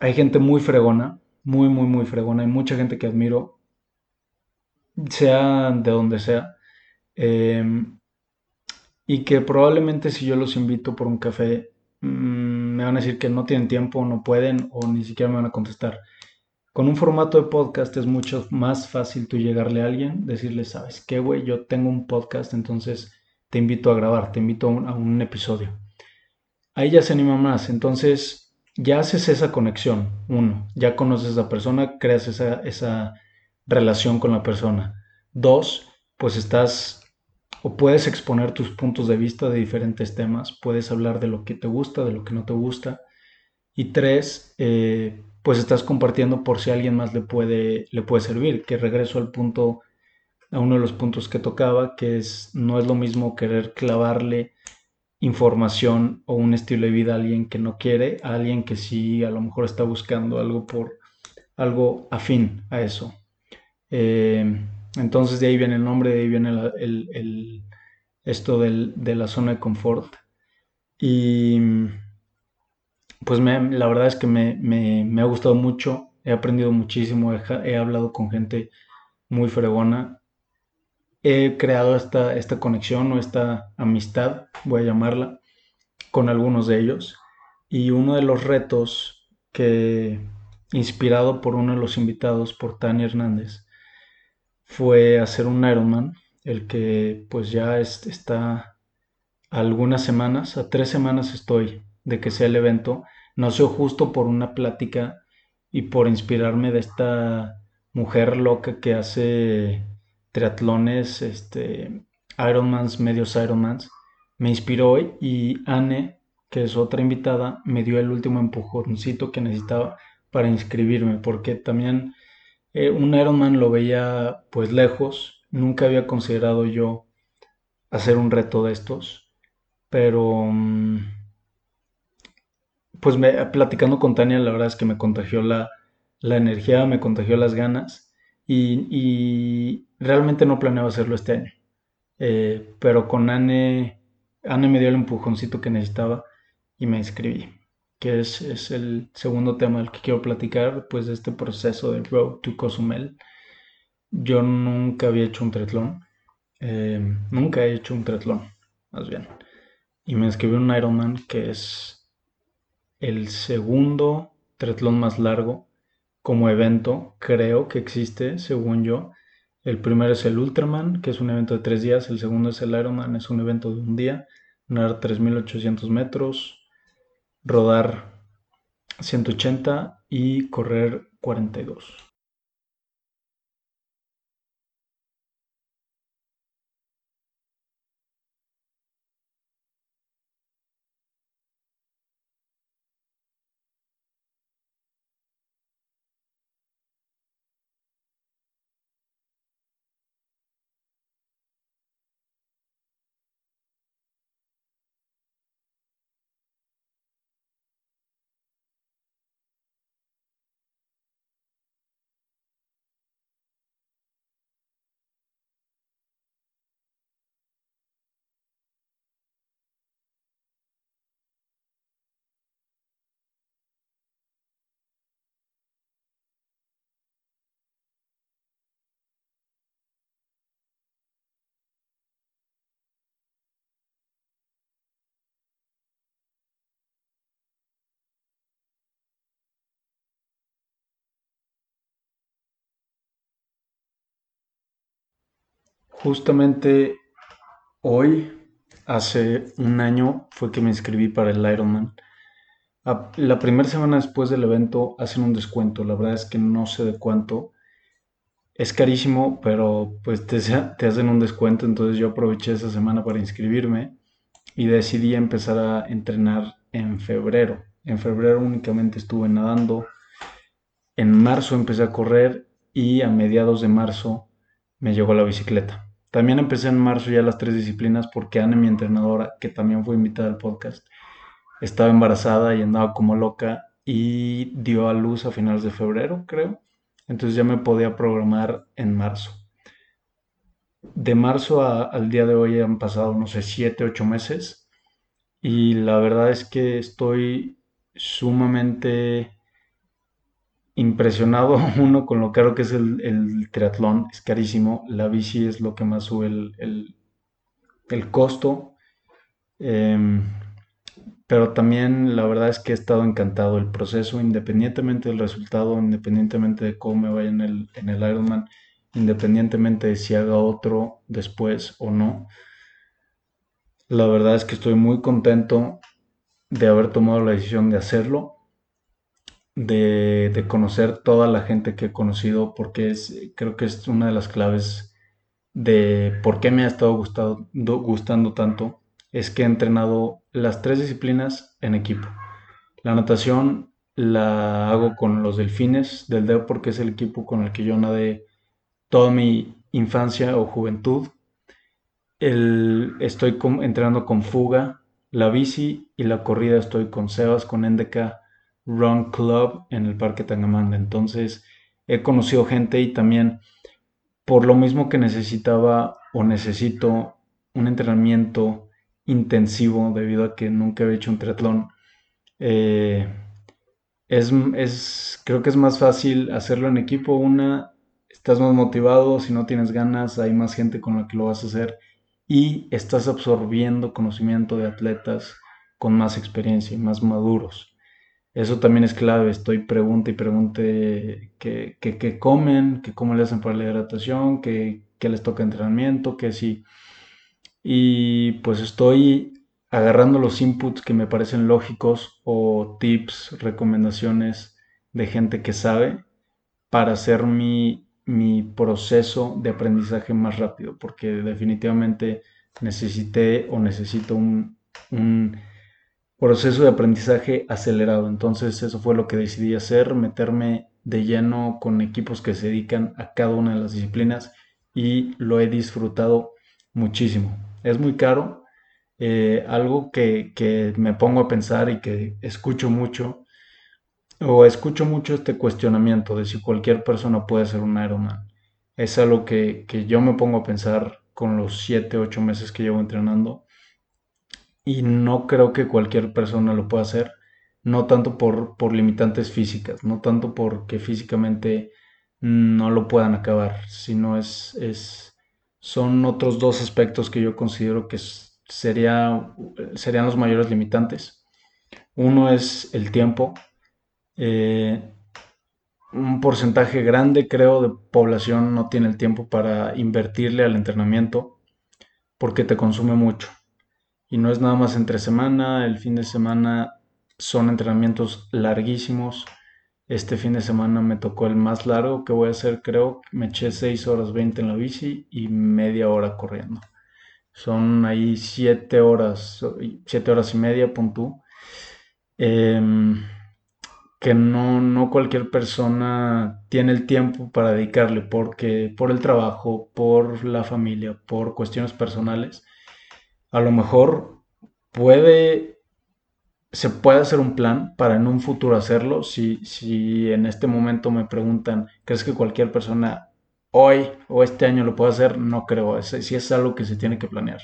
hay gente muy fregona, muy, muy, muy fregona, hay mucha gente que admiro sea de donde sea, em, y que probablemente si yo los invito por un café, mm, me van a decir que no tienen tiempo, no pueden o ni siquiera me van a contestar. Con un formato de podcast es mucho más fácil tú llegarle a alguien, decirle, sabes qué, güey, yo tengo un podcast, entonces te invito a grabar, te invito a un, episodio. Ahí ya se anima más, entonces ya haces esa conexión, uno, ya conoces a esa persona, creas esa, esa relación con la persona. Dos, pues estás o puedes exponer tus puntos de vista de diferentes temas, puedes hablar de lo que te gusta, de lo que no te gusta. Y tres, eh, pues estás compartiendo por si alguien más le puede, le puede servir, que regreso al punto, a uno de los puntos que tocaba, que es, no es lo mismo querer clavarle información o un estilo de vida a alguien que no quiere, a alguien que sí a lo mejor está buscando algo por algo afín a eso. Eh, entonces de ahí viene el nombre, de ahí viene el, esto de la zona de confort. Y pues la verdad es que me, ha gustado mucho, he aprendido muchísimo, he, hablado con gente muy fregona, he creado esta, esta conexión o esta amistad, voy a llamarla, con algunos de ellos. Y uno de los retos que, inspirado por uno de los invitados, por Tania Hernández, fue hacer un Ironman, el que pues ya está algunas semanas, a tres semanas estoy de que sea el evento. Nació justo por una plática y por inspirarme de esta mujer loca que hace triatlones, este, Ironmans, medios Ironmans. Me inspiró y Anne, que es otra invitada, me dio el último empujoncito que necesitaba para inscribirme, porque también eh, un Ironman lo veía pues lejos, nunca había considerado yo hacer un reto de estos, pero mm, pues me, platicando con Tania, la verdad es que me contagió la, la energía, me contagió las ganas y, realmente no planeaba hacerlo este año. Eh, pero con Anne, Anne me dio el empujoncito que necesitaba y me inscribí, que es, es el segundo tema del que quiero platicar, pues de este proceso de Road to Cozumel. Yo nunca había hecho un triatlón, eh, nunca he hecho un triatlón, más bien. Y me inscribí en un Ironman que es el segundo triatlón más largo como evento, creo que existe, según yo. El primero es el Ultraman, que es un evento de tres días. El segundo es el Ironman, es un evento de un día. Nadar 3.800 metros, rodar 180 y correr 42. Justamente hoy, hace un año, fue que me inscribí para el Ironman. La primera semana después del evento hacen un descuento, la verdad es que no sé de cuánto. Es carísimo, pero pues te, te hacen un descuento, entonces yo aproveché esa semana para inscribirme y decidí empezar a entrenar en febrero. En febrero únicamente estuve nadando, en marzo empecé a correr y a mediados de marzo me llegó la bicicleta. También empecé en marzo ya las tres disciplinas porque Ana, mi entrenadora, que también fue invitada al podcast, estaba embarazada y andaba como loca y dio a luz a finales de febrero, creo. Entonces ya me podía programar en marzo. De marzo al día de hoy han pasado, no sé, siete, ocho meses. Y la verdad es que estoy sumamente impresionado uno con lo caro que es el, triatlón, es carísimo, la bici es lo que más sube el, costo, em, pero también la verdad es que he estado encantado, el proceso, independientemente del resultado, independientemente de cómo me vaya en el, en el Ironman, independientemente de si haga otro después o no, la verdad es que estoy muy contento de haber tomado la decisión de hacerlo de, conocer toda la gente que he conocido, porque es, creo que es una de las claves de por qué me ha estado gustado, gustando tanto, es que he entrenado las tres disciplinas en equipo. La natación la hago con los delfines del DEO porque es el equipo con el que yo nadé toda mi infancia o juventud. El, estoy entrenando con fuga, la bici y la corrida estoy con Sebas, con NDK Run Club en el Parque Tangamanga. Entonces he conocido gente y también por lo mismo que necesitaba o necesito un entrenamiento intensivo debido a que nunca he hecho un triatlón. Eh, es, creo que es más fácil hacerlo en equipo. Una, estás más motivado, si no tienes ganas, hay más gente con la que lo vas a hacer y estás absorbiendo conocimiento de atletas con más experiencia y más maduros. Eso también es clave. Estoy pregunta y pregunte qué, comen, que cómo le hacen para la hidratación, qué, les toca entrenamiento, qué sí. Y pues estoy agarrando los inputs que me parecen lógicos o tips, recomendaciones de gente que sabe para hacer mi, proceso de aprendizaje más rápido, porque definitivamente necesité o necesito un proceso de aprendizaje acelerado. Entonces eso fue lo que decidí hacer, meterme de lleno con equipos que se dedican a cada una de las disciplinas y lo he disfrutado muchísimo. Es muy caro, Eh, algo que, que me pongo a pensar y que escucho mucho, o escucho mucho este cuestionamiento de si cualquier persona puede ser un Ironman. Es algo que, que yo me pongo a pensar con los 7, 8 meses que llevo entrenando y no creo que cualquier persona lo pueda hacer, no tanto por, por limitantes físicas, no tanto porque físicamente no lo puedan acabar, sino es, es, son otros dos aspectos que yo considero que sería, serían los mayores limitantes. Uno es el tiempo. Eh, un porcentaje grande, creo, de población no tiene el tiempo para invertirle al entrenamiento porque te consume mucho. Y no es nada más entre semana, el fin de semana son entrenamientos larguísimos. Este fin de semana me tocó el más largo que voy a hacer, creo. Me eché 6 horas 20 en la bici y media hora corriendo. Son ahí 7 horas, 7 horas y media, punto. Em, que no, no cualquier persona tiene el tiempo para dedicarle porque por el trabajo, por la familia, por cuestiones personales, a lo mejor puede, se puede hacer un plan para en un futuro hacerlo. Si, si en este momento me preguntan, ¿crees que cualquier persona hoy o este año lo puede hacer? No creo, si es algo que se tiene que planear.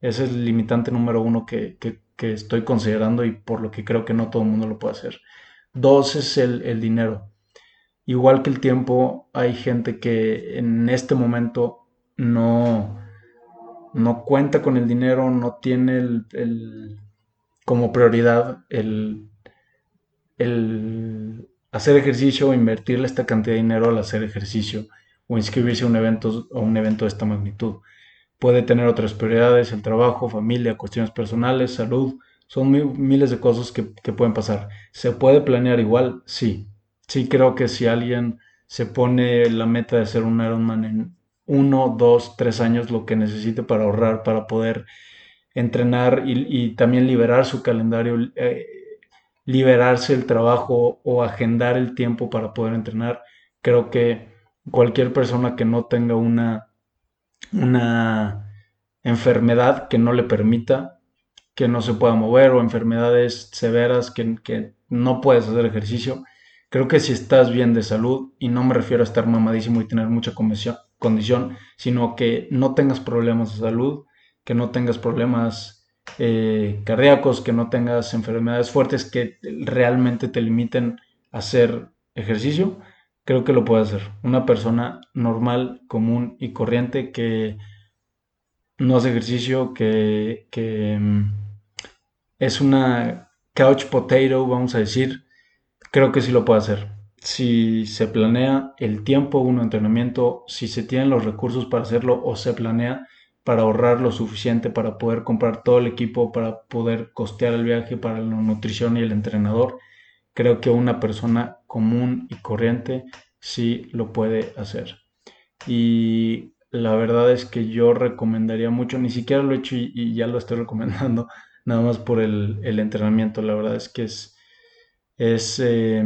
Ese es el limitante número uno que, que, que estoy considerando y por lo que creo que no todo el mundo lo puede hacer. Dos es el, dinero. Igual que el tiempo, hay gente que en este momento no, no cuenta con el dinero, no tiene el, como prioridad el, el hacer ejercicio o invertirle esta cantidad de dinero al hacer ejercicio o inscribirse a un evento, a un evento de esta magnitud. Puede tener otras prioridades, el trabajo, familia, cuestiones personales, salud, son miles de cosas que, pueden pasar. ¿Se puede planear igual? Sí. Sí creo que si alguien se pone la meta de ser un Ironman en uno, dos, tres años, lo que necesite para ahorrar, para poder entrenar y, también liberar su calendario, eh, liberarse el trabajo o agendar el tiempo para poder entrenar, creo que cualquier persona que no tenga una, una enfermedad que no le permita que no se pueda mover o enfermedades severas que, que no puedes hacer ejercicio. Creo que si estás bien de salud, y no me refiero a estar mamadísimo y tener mucha condición, sino que no tengas problemas de salud, que no tengas problemas eh, cardíacos, que no tengas enfermedades fuertes que realmente te limiten a hacer ejercicio, creo que lo puede hacer. Una persona normal, común y corriente que no hace ejercicio, que, que mm, es una couch potato, vamos a decir, creo que sí lo puede hacer. Si se planea el tiempo, un entrenamiento, si se tienen los recursos para hacerlo o se planea para ahorrar lo suficiente para poder comprar todo el equipo, para poder costear el viaje, para la nutrición y el entrenador, creo que una persona común y corriente sí lo puede hacer. Y la verdad es que yo recomendaría mucho, ni siquiera lo he hecho y ya lo estoy recomendando, nada más por el, entrenamiento. La verdad es que es, eh,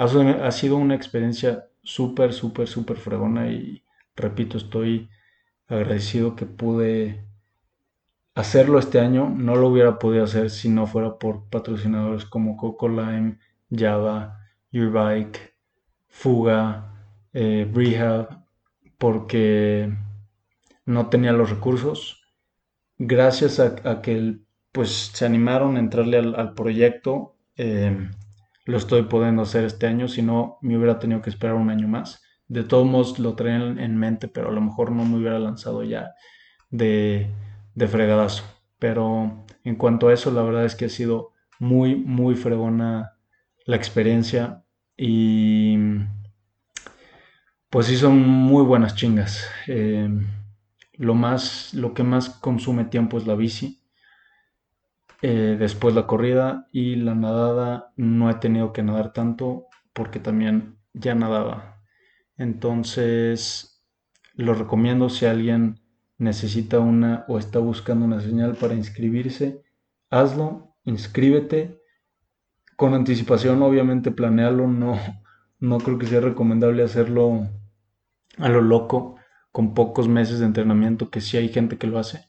ha, sido una experiencia súper, súper, súper fregona y repito, estoy agradecido que pude hacerlo este año. No lo hubiera podido hacer si no fuera por patrocinadores como Coco Lime, Java, Your Bike, Fuga, eh, Rehab, porque no tenía los recursos gracias a, que pues se animaron a entrarle al, proyecto, em, lo estoy pudiendo hacer este año, si no me hubiera tenido que esperar un año más. De todos modos lo traía en, mente, pero a lo mejor no me hubiera lanzado ya de, de fregadazo. Pero en cuanto a eso, la verdad es que ha sido muy, muy fregona la experiencia y pues sí son muy buenas chingas. Em, lo, más, lo que más consume tiempo es la bici. Eh, después la corrida y la nadada no he tenido que nadar tanto porque también ya nadaba. Entonces lo recomiendo si alguien necesita una o está buscando una señal para inscribirse, hazlo, inscríbete. Con anticipación, obviamente, planealo. No, no creo que sea recomendable hacerlo a lo loco con pocos meses de entrenamiento, que sí hay gente que lo hace.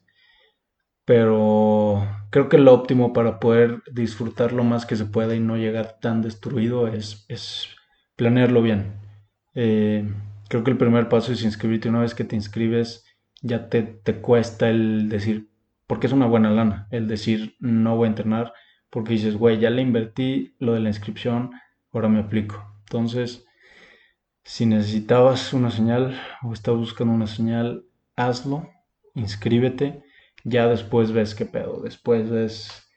pero creo que lo óptimo para poder disfrutar lo más que se pueda y no llegar tan destruido es, planearlo bien. Eh, creo que el primer paso es inscribirte. Una vez que te inscribes, ya te, te cuesta el decir, porque es una buena lana, el decir no voy a entrenar, porque dices, güey, ya le invertí lo de la inscripción, ahora me aplico. Entonces, si necesitabas una señal o estabas buscando una señal, hazlo, inscríbete, ya después ves qué pedo, después ves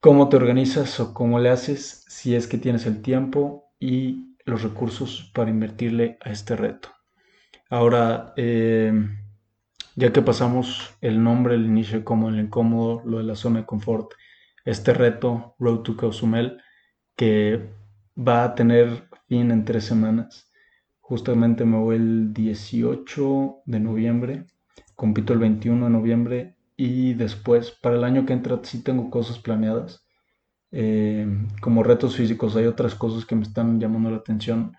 cómo te organizas o cómo le haces, si es que tienes el tiempo y los recursos para invertirle a este reto. Ahora, eh, ya que pasamos el nombre, el inicio como el incómodo, lo de la zona de confort, este reto, Road to Cozumel, que va a tener fin en tres semanas. Justamente me voy el 18 de noviembre, compito el 21 de noviembre y después, para el año que entra, sí tengo cosas planeadas. Eh, como retos físicos, hay otras cosas que me están llamando la atención,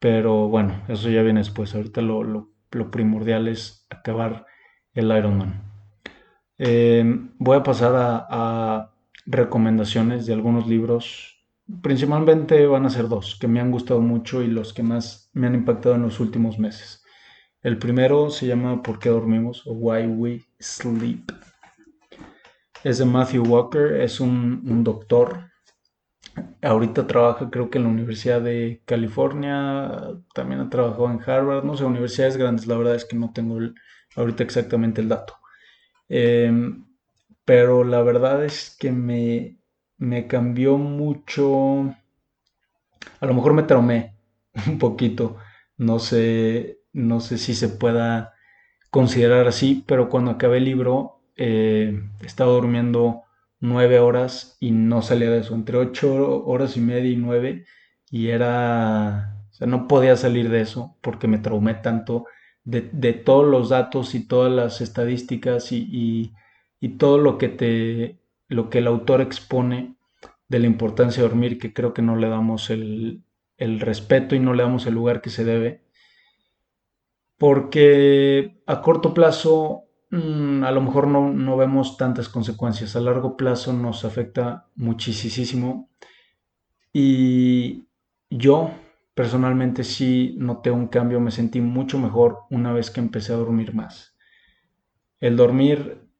pero bueno, eso ya viene después. Ahorita lo, primordial es acabar el Ironman. Eh, voy a pasar a recomendaciones de algunos libros Principalmente van a ser dos que me han gustado mucho y los que más me han impactado en los últimos meses. El primero se llama ¿Por qué dormimos? o Why We Sleep. Es de Matthew Walker, es un, doctor. Ahorita trabaja creo que en la Universidad de California, también ha trabajado en Harvard, no sé, universidades grandes, la verdad es que no tengo ahorita exactamente el dato. Em, pero la verdad es que me, me cambió mucho, a lo mejor me traumé un poquito, no sé, no sé si se pueda considerar así, pero cuando acabé el libro eh, estaba durmiendo nueve horas y no salía de eso, entre ocho horas y media y nueve, y era, o sea, no podía salir de eso porque me traumé tanto de, todos los datos y todas las estadísticas y, y todo lo que te lo que el autor expone de la importancia de dormir, que creo que no le damos el, respeto y no le damos el lugar que se debe. Porque a corto plazo mm, a lo mejor no, no, vemos tantas consecuencias, a largo plazo nos afecta muchísimo. Y yo personalmente sí noté un cambio, me sentí mucho mejor una vez que empecé a dormir más. El dormir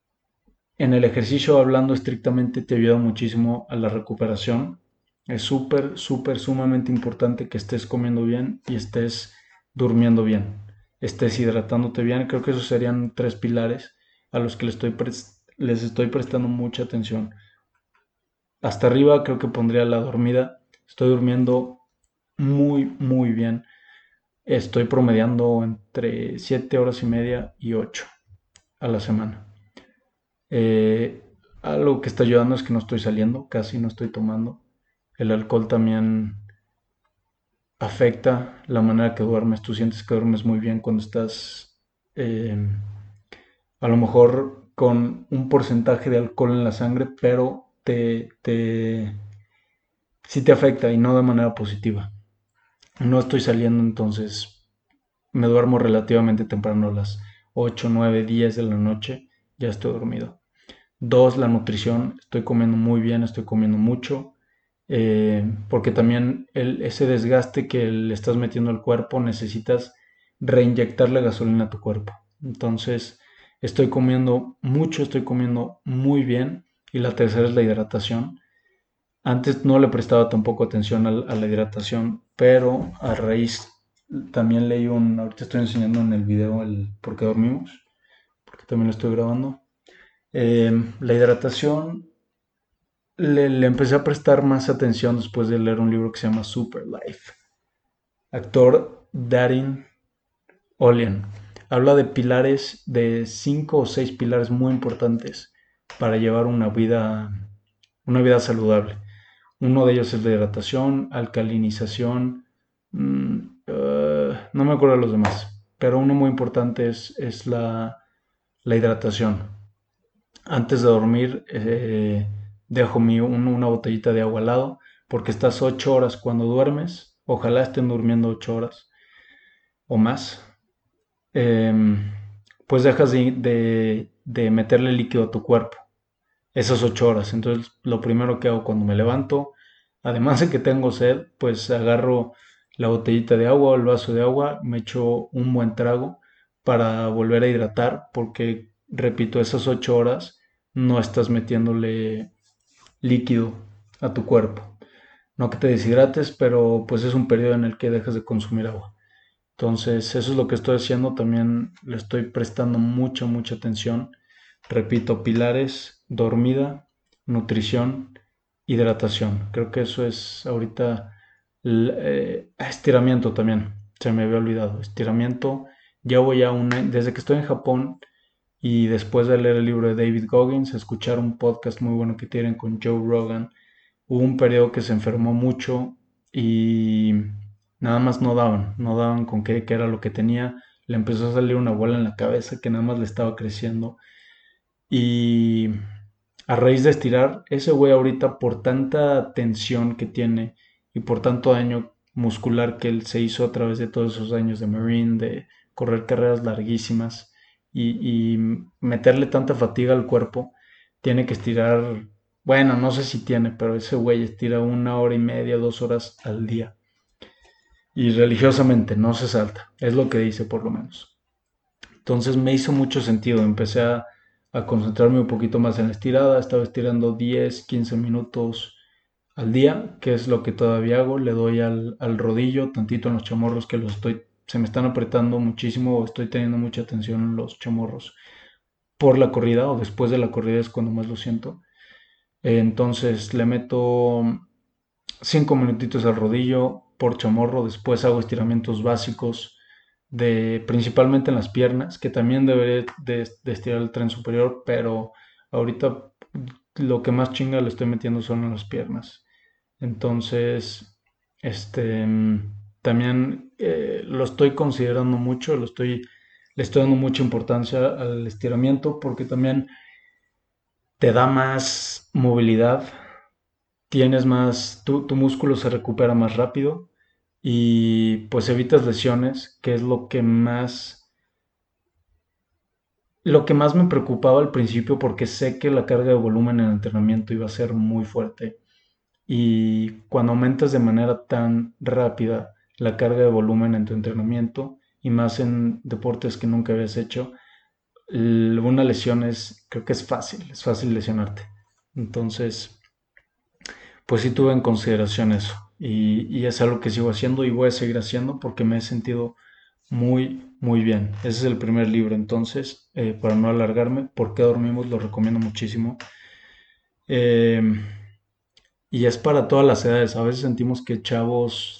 en el ejercicio, hablando estrictamente, te ayuda muchísimo a la recuperación. Es súper, súper, sumamente importante que estés comiendo bien y estés durmiendo bien, estés hidratándote bien. Creo que esos serían tres pilares a los que les estoy, les estoy prestando mucha atención. Hasta arriba creo que pondría la dormida. Estoy durmiendo muy, muy bien. Estoy promediando entre 7 horas y media y 8 a la semana. Eh, algo que está ayudando es que no estoy saliendo, casi no estoy tomando. El alcohol también afecta la manera que duermes. Tú sientes que duermes muy bien cuando estás eh, a lo mejor con un porcentaje de alcohol en la sangre, pero te, te sí te afecta y no de manera positiva. No estoy saliendo, entonces me duermo relativamente temprano las 8, 9, 10 de la noche, ya estoy dormido. Dos, la nutrición. Estoy comiendo muy bien, estoy comiendo mucho. Eh, porque también ese desgaste que le estás metiendo al cuerpo necesitas reinyectarle gasolina a tu cuerpo. Entonces, estoy comiendo mucho, estoy comiendo muy bien. Y la tercera es la hidratación. Antes no le prestaba tampoco atención a, la hidratación, pero a raíz también leí un, ahorita estoy enseñando en el video el por qué dormimos, porque también lo estoy grabando. Em, la hidratación le, empecé a prestar más atención después de leer un libro que se llama Super Life. Actor Darin Olian. Habla de pilares, de cinco o seis pilares muy importantes para llevar una vida, una vida saludable. Uno de ellos es la hidratación, alcalinización, mm, uh, no me acuerdo de los demás, pero uno muy importante es, es la, la hidratación antes de dormir eh, dejo mi, una botellita de agua al lado porque estás ocho horas cuando duermes. Ojalá estén durmiendo ocho horas o más. Em, pues dejas de, de, meterle líquido a tu cuerpo esas ocho horas. Entonces, lo primero que hago cuando me levanto, además de que tengo sed, pues agarro la botellita de agua o el vaso de agua, me echo un buen trago para volver a hidratar, porque, repito, esas ocho horas no estás metiéndole líquido a tu cuerpo. No que te deshidrates, pero pues es un periodo en el que dejas de consumir agua. Entonces, eso es lo que estoy haciendo. También le estoy prestando mucha, mucha atención. Repito, pilares, dormida, nutrición, hidratación. Creo que eso es ahorita eh, estiramiento también. Se me había olvidado. Estiramiento. Ya un desde que estoy en Japón y después de leer el libro de David Goggins, escuchar un podcast muy bueno que tienen con Joe Rogan, hubo un periodo que se enfermó mucho y nada más no daban, no daban con qué, qué era lo que tenía. Le empezó a salir una bola en la cabeza que nada más le estaba creciendo. Y a raíz de estirar, ese güey ahorita por tanta tensión que tiene y por tanto daño muscular que él se hizo a través de todos esos años de Marine, de correr carreras larguísimas y, meterle tanta fatiga al cuerpo, tiene que estirar, bueno, no sé si tiene, pero ese güey estira una hora y media, dos horas al día y religiosamente no se salta, es lo que dice por lo menos. Entonces me hizo mucho sentido, empecé a, concentrarme un poquito más en la estirada, estaba estirando 10, 15 minutos al día, que es lo que todavía hago, le doy al, rodillo, tantito en los chamorros que los estoy, se me están apretando muchísimo estoy teniendo mucha tensión en los chamorros por la corrida o después de la corrida es cuando más lo siento. Entonces le meto 5 minutitos al rodillo, por chamorro, después hago estiramientos básicos de principalmente en las piernas, que también deberé de, estirar el tren superior, pero ahorita lo que más chinga le estoy metiendo son en las piernas. Entonces, este también eh, lo estoy considerando mucho, lo estoy, le estoy dando mucha importancia al estiramiento porque también te da más movilidad, tienes más, tu, tu músculo se recupera más rápido y pues evitas lesiones, que es lo que más lo que más me preocupaba al principio porque sé que la carga de volumen en el entrenamiento iba a ser muy fuerte. Y cuando aumentas de manera tan rápida la carga de volumen en tu entrenamiento y más en deportes que nunca habías hecho, una lesión es, creo que es fácil, es fácil lesionarte. Entonces, pues sí tuve en consideración eso y, es algo que sigo haciendo y voy a seguir haciendo porque me he sentido muy, muy bien. Ese es el primer libro, entonces, eh, para no alargarme, ¿por qué dormimos? Lo recomiendo muchísimo. Em, y es para todas las edades. A veces sentimos que chavos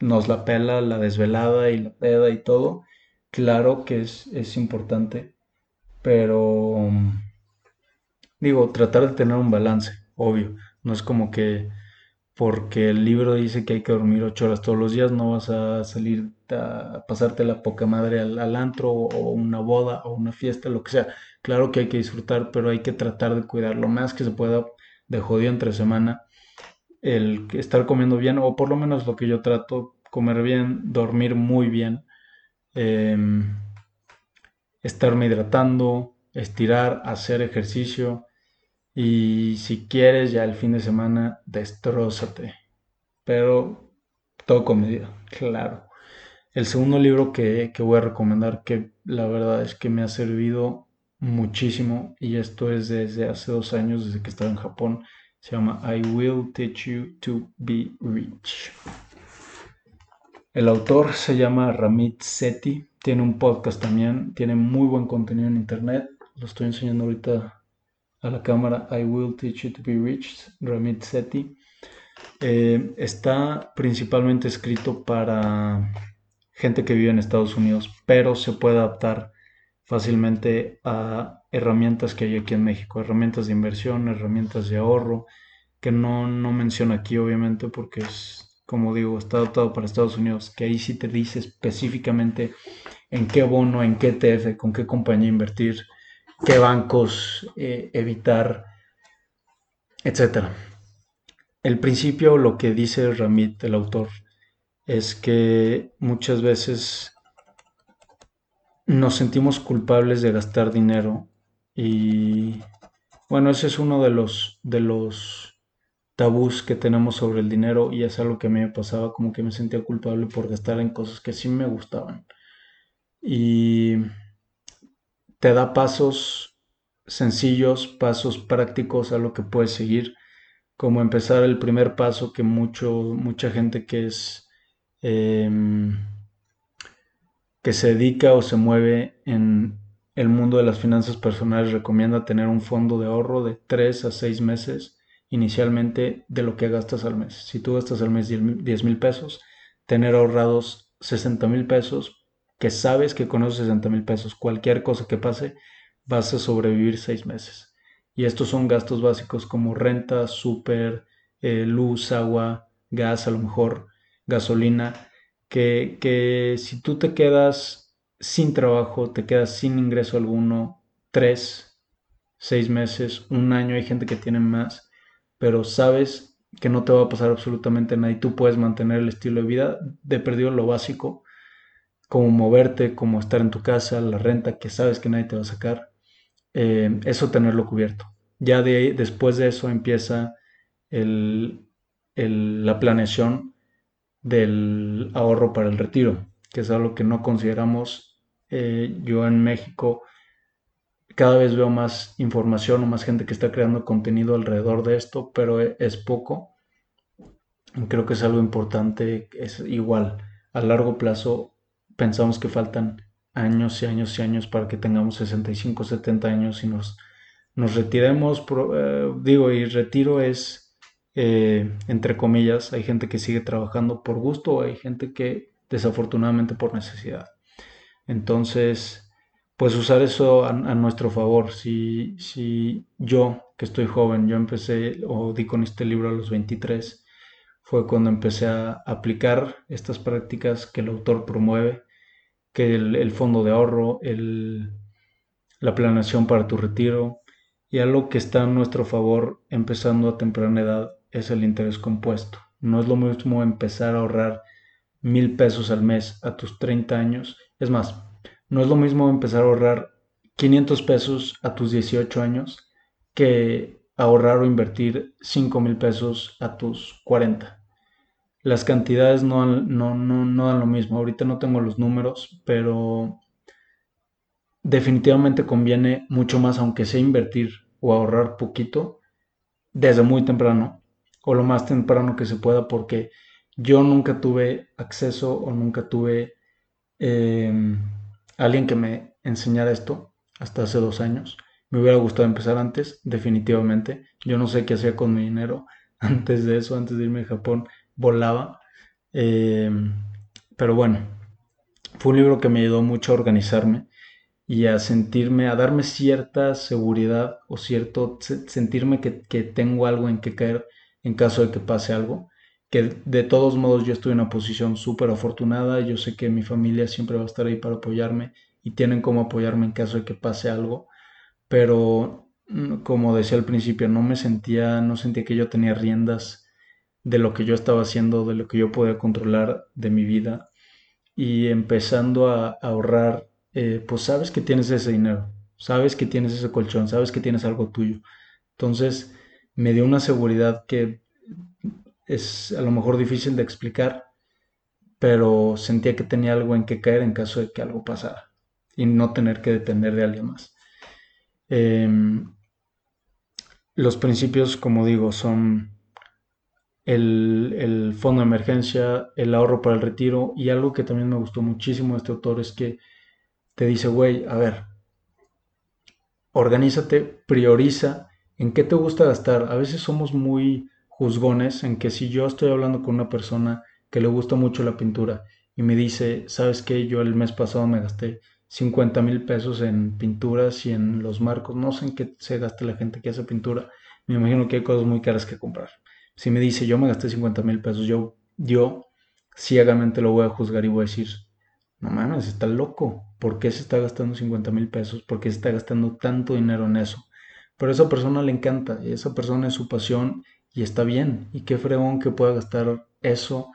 nos la pela la desvelada y la peda y todo. Claro que es, es importante, pero digo, tratar de tener un balance, obvio. No es como que porque el libro dice que hay que dormir ocho horas todos los días, no vas a salir a pasarte la poca madre al, antro o una boda o una fiesta, lo que sea. Claro que hay que disfrutar, pero hay que tratar de cuidar lo más que se pueda de jodido entre semana. El estar comiendo bien, o por lo menos lo que yo trato, comer bien, dormir muy bien, em, estarme hidratando, estirar, hacer ejercicio y si quieres, ya el fin de semana, destrózate. Pero todo con claro. El segundo libro que, voy a recomendar, que la verdad es que me ha servido muchísimo, y esto es desde hace dos años, desde que estaba en Japón, se llama I Will Teach You to Be Rich. El autor se llama Ramit Sethi, tiene un podcast también, tiene muy buen contenido en internet, lo estoy enseñando ahorita a la cámara I Will Teach You to Be Rich, Ramit Sethi. Eh, está principalmente escrito para gente que vive en Estados Unidos, pero se puede adaptar fácilmente a herramientas que hay aquí en México, herramientas de inversión, herramientas de ahorro, que no, no menciono aquí obviamente porque es, como digo, está adaptado para Estados Unidos, que ahí sí te dice específicamente en qué bono, en qué ETF, con qué compañía invertir, qué bancos eh, evitar, etc. El principio, lo que dice Ramit, el autor, es que muchas veces nos sentimos culpables de gastar dinero y bueno, ese es uno de los de los tabús que tenemos sobre el dinero y es algo que a mí me pasaba como que me sentía culpable por gastar en cosas que sí me gustaban. Y te da pasos sencillos, pasos prácticos a lo que puedes seguir, como empezar el primer paso que mucho, mucha gente que es em, que se dedica o se mueve en el mundo de las finanzas personales recomienda tener un fondo de ahorro de 3 a 6 meses inicialmente de lo que gastas al mes. Si tú gastas al mes 10 mil pesos, tener ahorrados 60 mil pesos, que sabes que con esos 60 mil pesos cualquier cosa que pase, vas a sobrevivir 6 meses. Y estos son gastos básicos como renta, súper, eh, luz, agua, gas, a lo mejor gasolina que, si tú te quedas sin trabajo, te quedas sin ingreso alguno, tres, seis meses, un año, hay gente que tiene más, pero sabes que no te va a pasar absolutamente nada y tú puedes mantener el estilo de vida de perdido lo básico, como moverte, como estar en tu casa, la renta que sabes que nadie te va a sacar, eh, eso tenerlo cubierto. Ya de después de eso empieza la planeación del ahorro para el retiro, que es algo que no consideramos. Eh, yo en México cada vez veo más información o más gente que está creando contenido alrededor de esto, pero e, es poco. Creo que es algo importante, es igual, a largo plazo pensamos que faltan años y años y años para que tengamos 65, 70 años y nos, nos retiremos. Eh, digo, y retiro es eh, entre comillas, hay gente que sigue trabajando por gusto, hay gente que desafortunadamente por necesidad. Entonces, pues usar eso a, nuestro favor. Si, si yo, que estoy joven, yo empecé o di con este libro a los 23, fue cuando empecé a aplicar estas prácticas que el autor promueve, que el, fondo de ahorro, el, la planeación para tu retiro y algo que está a nuestro favor empezando a temprana edad es el interés compuesto. No es lo mismo empezar a ahorrar mil pesos al mes a tus 30 años. Es más, no es lo mismo empezar a ahorrar 500 pesos a tus 18 años que ahorrar o invertir 5 mil pesos a tus 40. Las cantidades no, no, no, no dan lo mismo. Ahorita no tengo los números, pero definitivamente conviene mucho más, aunque sea invertir o ahorrar poquito, desde muy temprano, o lo más temprano que se pueda porque yo nunca tuve acceso o nunca tuve em, alguien que me enseñara esto hasta hace dos años. Me hubiera gustado empezar antes, definitivamente. Yo no sé qué hacía con mi dinero antes de eso, antes de irme a Japón, volaba. Em, pero bueno, fue un libro que me ayudó mucho a organizarme y a sentirme, a darme cierta seguridad o cierto, sentirme que, que tengo algo en que caer en caso de que pase algo. Que de todos modos yo estoy en una posición súper afortunada, yo sé que mi familia siempre va a estar ahí para apoyarme y tienen cómo apoyarme en caso de que pase algo, pero mm, como decía al principio, no me sentía, no sentía que yo tenía riendas de lo que yo estaba haciendo, de lo que yo podía controlar de mi vida y empezando a, ahorrar, eh, pues sabes que tienes ese dinero, sabes que tienes ese colchón, sabes que tienes algo tuyo. Entonces, me dio una seguridad que es a lo mejor difícil de explicar, pero sentía que tenía algo en que caer en caso de que algo pasara y no tener que depender de alguien más. Em, los principios, como digo, son el, el, fondo de emergencia, el ahorro para el retiro y algo que también me gustó muchísimo de este autor es que te dice, güey, a ver, organízate, prioriza ¿En qué te gusta gastar? A veces somos muy juzgones en que si yo estoy hablando con una persona que le gusta mucho la pintura y me dice, ¿sabes qué? Yo el mes pasado me gasté 50 mil pesos en pinturas y en los marcos. No sé en qué se gasta la gente que hace pintura. Me imagino que hay cosas muy caras que comprar. Si me dice, yo me gasté 50 mil pesos, yo, yo ciegamente lo voy a juzgar y voy a decir, no mames, está loco. ¿Por qué se está gastando 50 mil pesos? ¿Por qué se está gastando tanto dinero en eso? Pero esa persona le encanta y esa persona es su pasión y está bien. Y qué fregón que pueda gastar eso,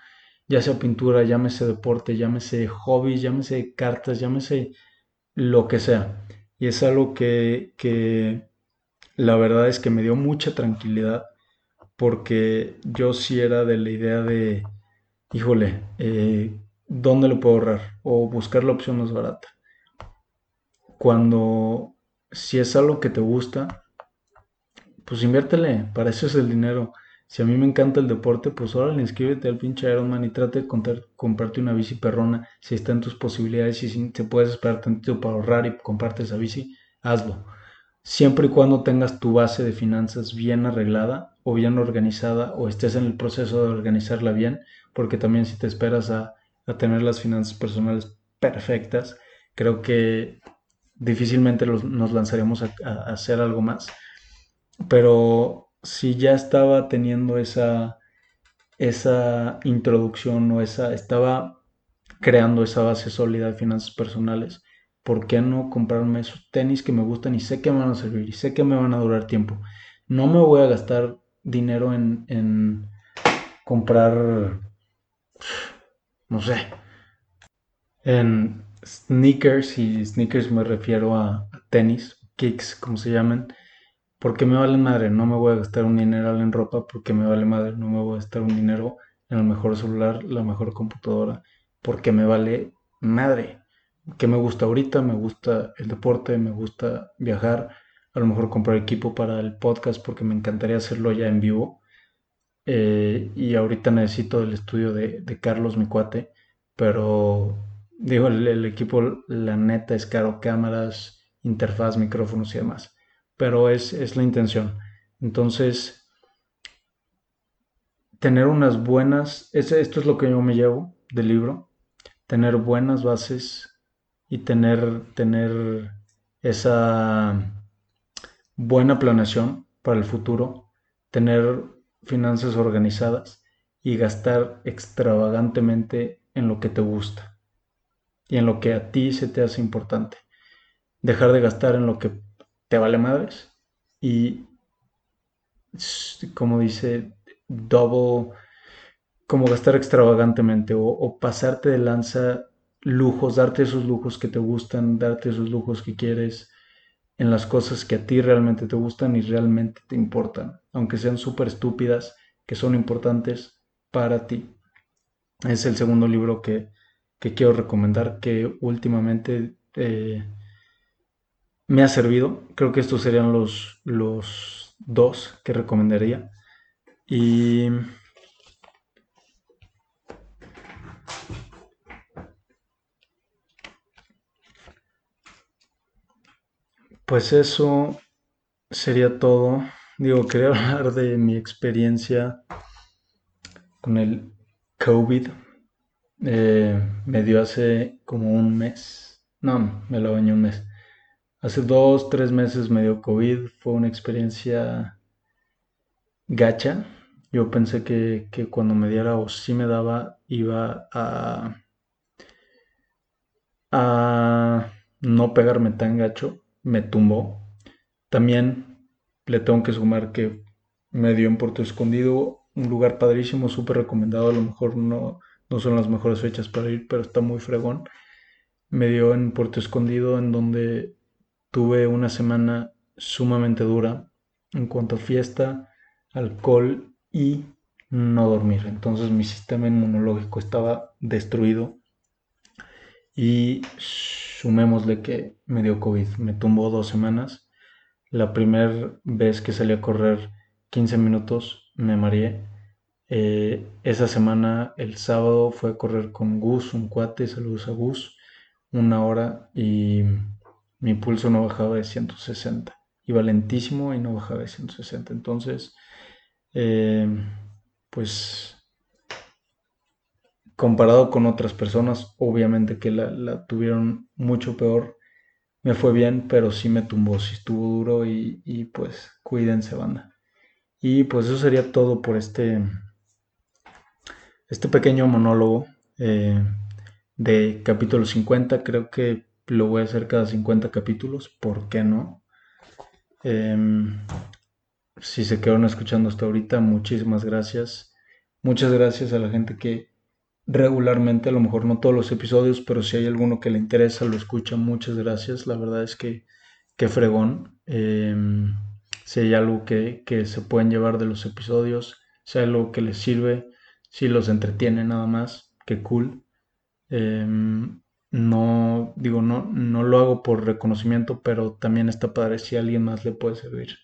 ya sea pintura, llámese deporte, llámese hobby, llámese cartas, llámese lo que sea. Y es algo que, que la verdad es que me dio mucha tranquilidad porque yo sí era de la idea de, híjole, eh, ¿dónde lo puedo ahorrar? O buscar la opción más barata. Cuando si es algo que te gusta, pues inviértele, para eso es el dinero. Si a mí me encanta el deporte, pues órale, inscríbete al pinche Ironman y trate de comprarte una bici perrona. Si está en tus posibilidades y si te puedes esperar tantito para ahorrar y comprarte esa bici, hazlo. Siempre y cuando tengas tu base de finanzas bien arreglada o bien organizada o estés en el proceso de organizarla bien, porque también si te esperas a, tener las finanzas personales perfectas, creo que difícilmente nos lanzaremos a, a hacer algo más. Pero si ya estaba teniendo esa, esa introducción o esa, estaba creando esa base sólida de finanzas personales, ¿por qué no comprarme esos tenis que me gustan y sé que me van a servir y sé que me van a durar tiempo? No me voy a gastar dinero en, en comprar, no sé, en sneakers y sneakers me refiero a tenis, kicks, como se llaman porque me vale madre, no me voy a gastar un dinero en ropa porque me vale madre, no me voy a gastar un dinero en el mejor celular, la mejor computadora, porque me vale madre. ¿Qué me gusta ahorita? Me gusta el deporte, me gusta viajar, a lo mejor comprar equipo para el podcast porque me encantaría hacerlo ya en vivo. Eh, y ahorita necesito el estudio de, Carlos, mi cuate, pero digo, el equipo, la neta es caro, cámaras, interfaz, micrófonos y demás pero es, es la intención. Entonces, tener unas buenas, esto es lo que yo me llevo del libro, tener buenas bases y tener, tener esa buena planeación para el futuro, tener finanzas organizadas y gastar extravagantemente en lo que te gusta y en lo que a ti se te hace importante. Dejar de gastar en lo que te vale madres. Y como dice, double, como gastar extravagantemente o, pasarte de lanza lujos, darte esos lujos que te gustan, darte esos lujos que quieres en las cosas que a ti realmente te gustan y realmente te importan, aunque sean súper estúpidas, que son importantes para ti. Es el segundo libro que, quiero recomendar, que últimamente eh, me ha servido. Creo que estos serían los, los dos que recomendaría. Y pues eso sería todo. Digo, quería hablar de mi experiencia con el COVID. Eh, me dio hace como un mes. No, me lo bañé un mes. Hace dos, tres meses me dio COVID, fue una experiencia gacha. Yo pensé que, cuando me diera o si me daba iba a, a no pegarme tan gacho, me tumbó. También le tengo que sumar que me dio en Puerto Escondido, un lugar padrísimo, súper recomendado, a lo mejor no, no son las mejores fechas para ir, pero está muy fregón. Me dio en Puerto Escondido, en donde Tuve una semana sumamente dura en cuanto a fiesta, alcohol y no dormir. Entonces mi sistema inmunológico estaba destruido y sumémosle que me dio COVID. Me tumbó dos semanas. La primera vez que salí a correr 15 minutos me mareé. Eh, esa semana, el sábado, fue a correr con Gus, un cuate, saludos a Gus, una hora y mi pulso no bajaba de 160. Iba lentísimo y no bajaba de 160. Entonces, eh, pues comparado con otras personas, obviamente que la, tuvieron mucho peor. Me fue bien, pero sí me tumbó, sí estuvo duro y, pues cuídense, banda. Y pues eso sería todo por este, este pequeño monólogo eh, de capítulo 50. Creo que lo voy a hacer cada 50 capítulos, ¿por qué no? Em, si se quedaron escuchando hasta ahorita, muchísimas gracias. Muchas gracias a la gente que regularmente, a lo mejor no todos los episodios, pero si hay alguno que le interesa, lo escucha, muchas gracias. La verdad es que, qué fregón. Em, si hay algo que, que, se pueden llevar de los episodios, si hay algo que les sirve, si los entretiene nada más, qué cool. Em, no, digo, no, no lo hago por reconocimiento, pero también está padre si a alguien más le puede servir.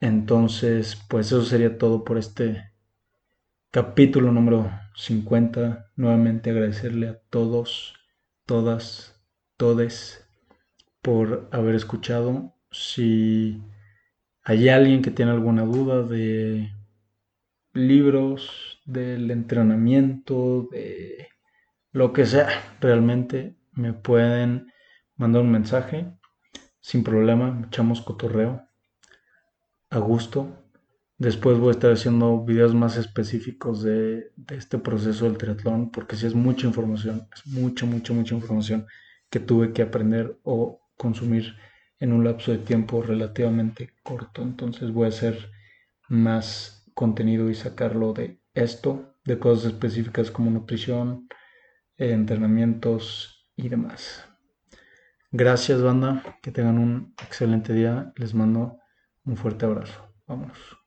Entonces, pues eso sería todo por este capítulo número 50. Nuevamente agradecerle a todos, todas, todes por haber escuchado. Si hay alguien que tiene alguna duda de libros, del entrenamiento, de lo que sea, realmente me pueden mandar un mensaje sin problema, echamos cotorreo a gusto. Después voy a estar haciendo videos más específicos de, este proceso del triatlón, porque si es mucha información, es mucha, mucha, mucha información que tuve que aprender o consumir en un lapso de tiempo relativamente corto. Entonces voy a hacer más contenido y sacarlo de esto, de cosas específicas como nutrición, entrenamientos y demás. Gracias banda, que tengan un excelente día. Les mando un fuerte abrazo. Vámonos.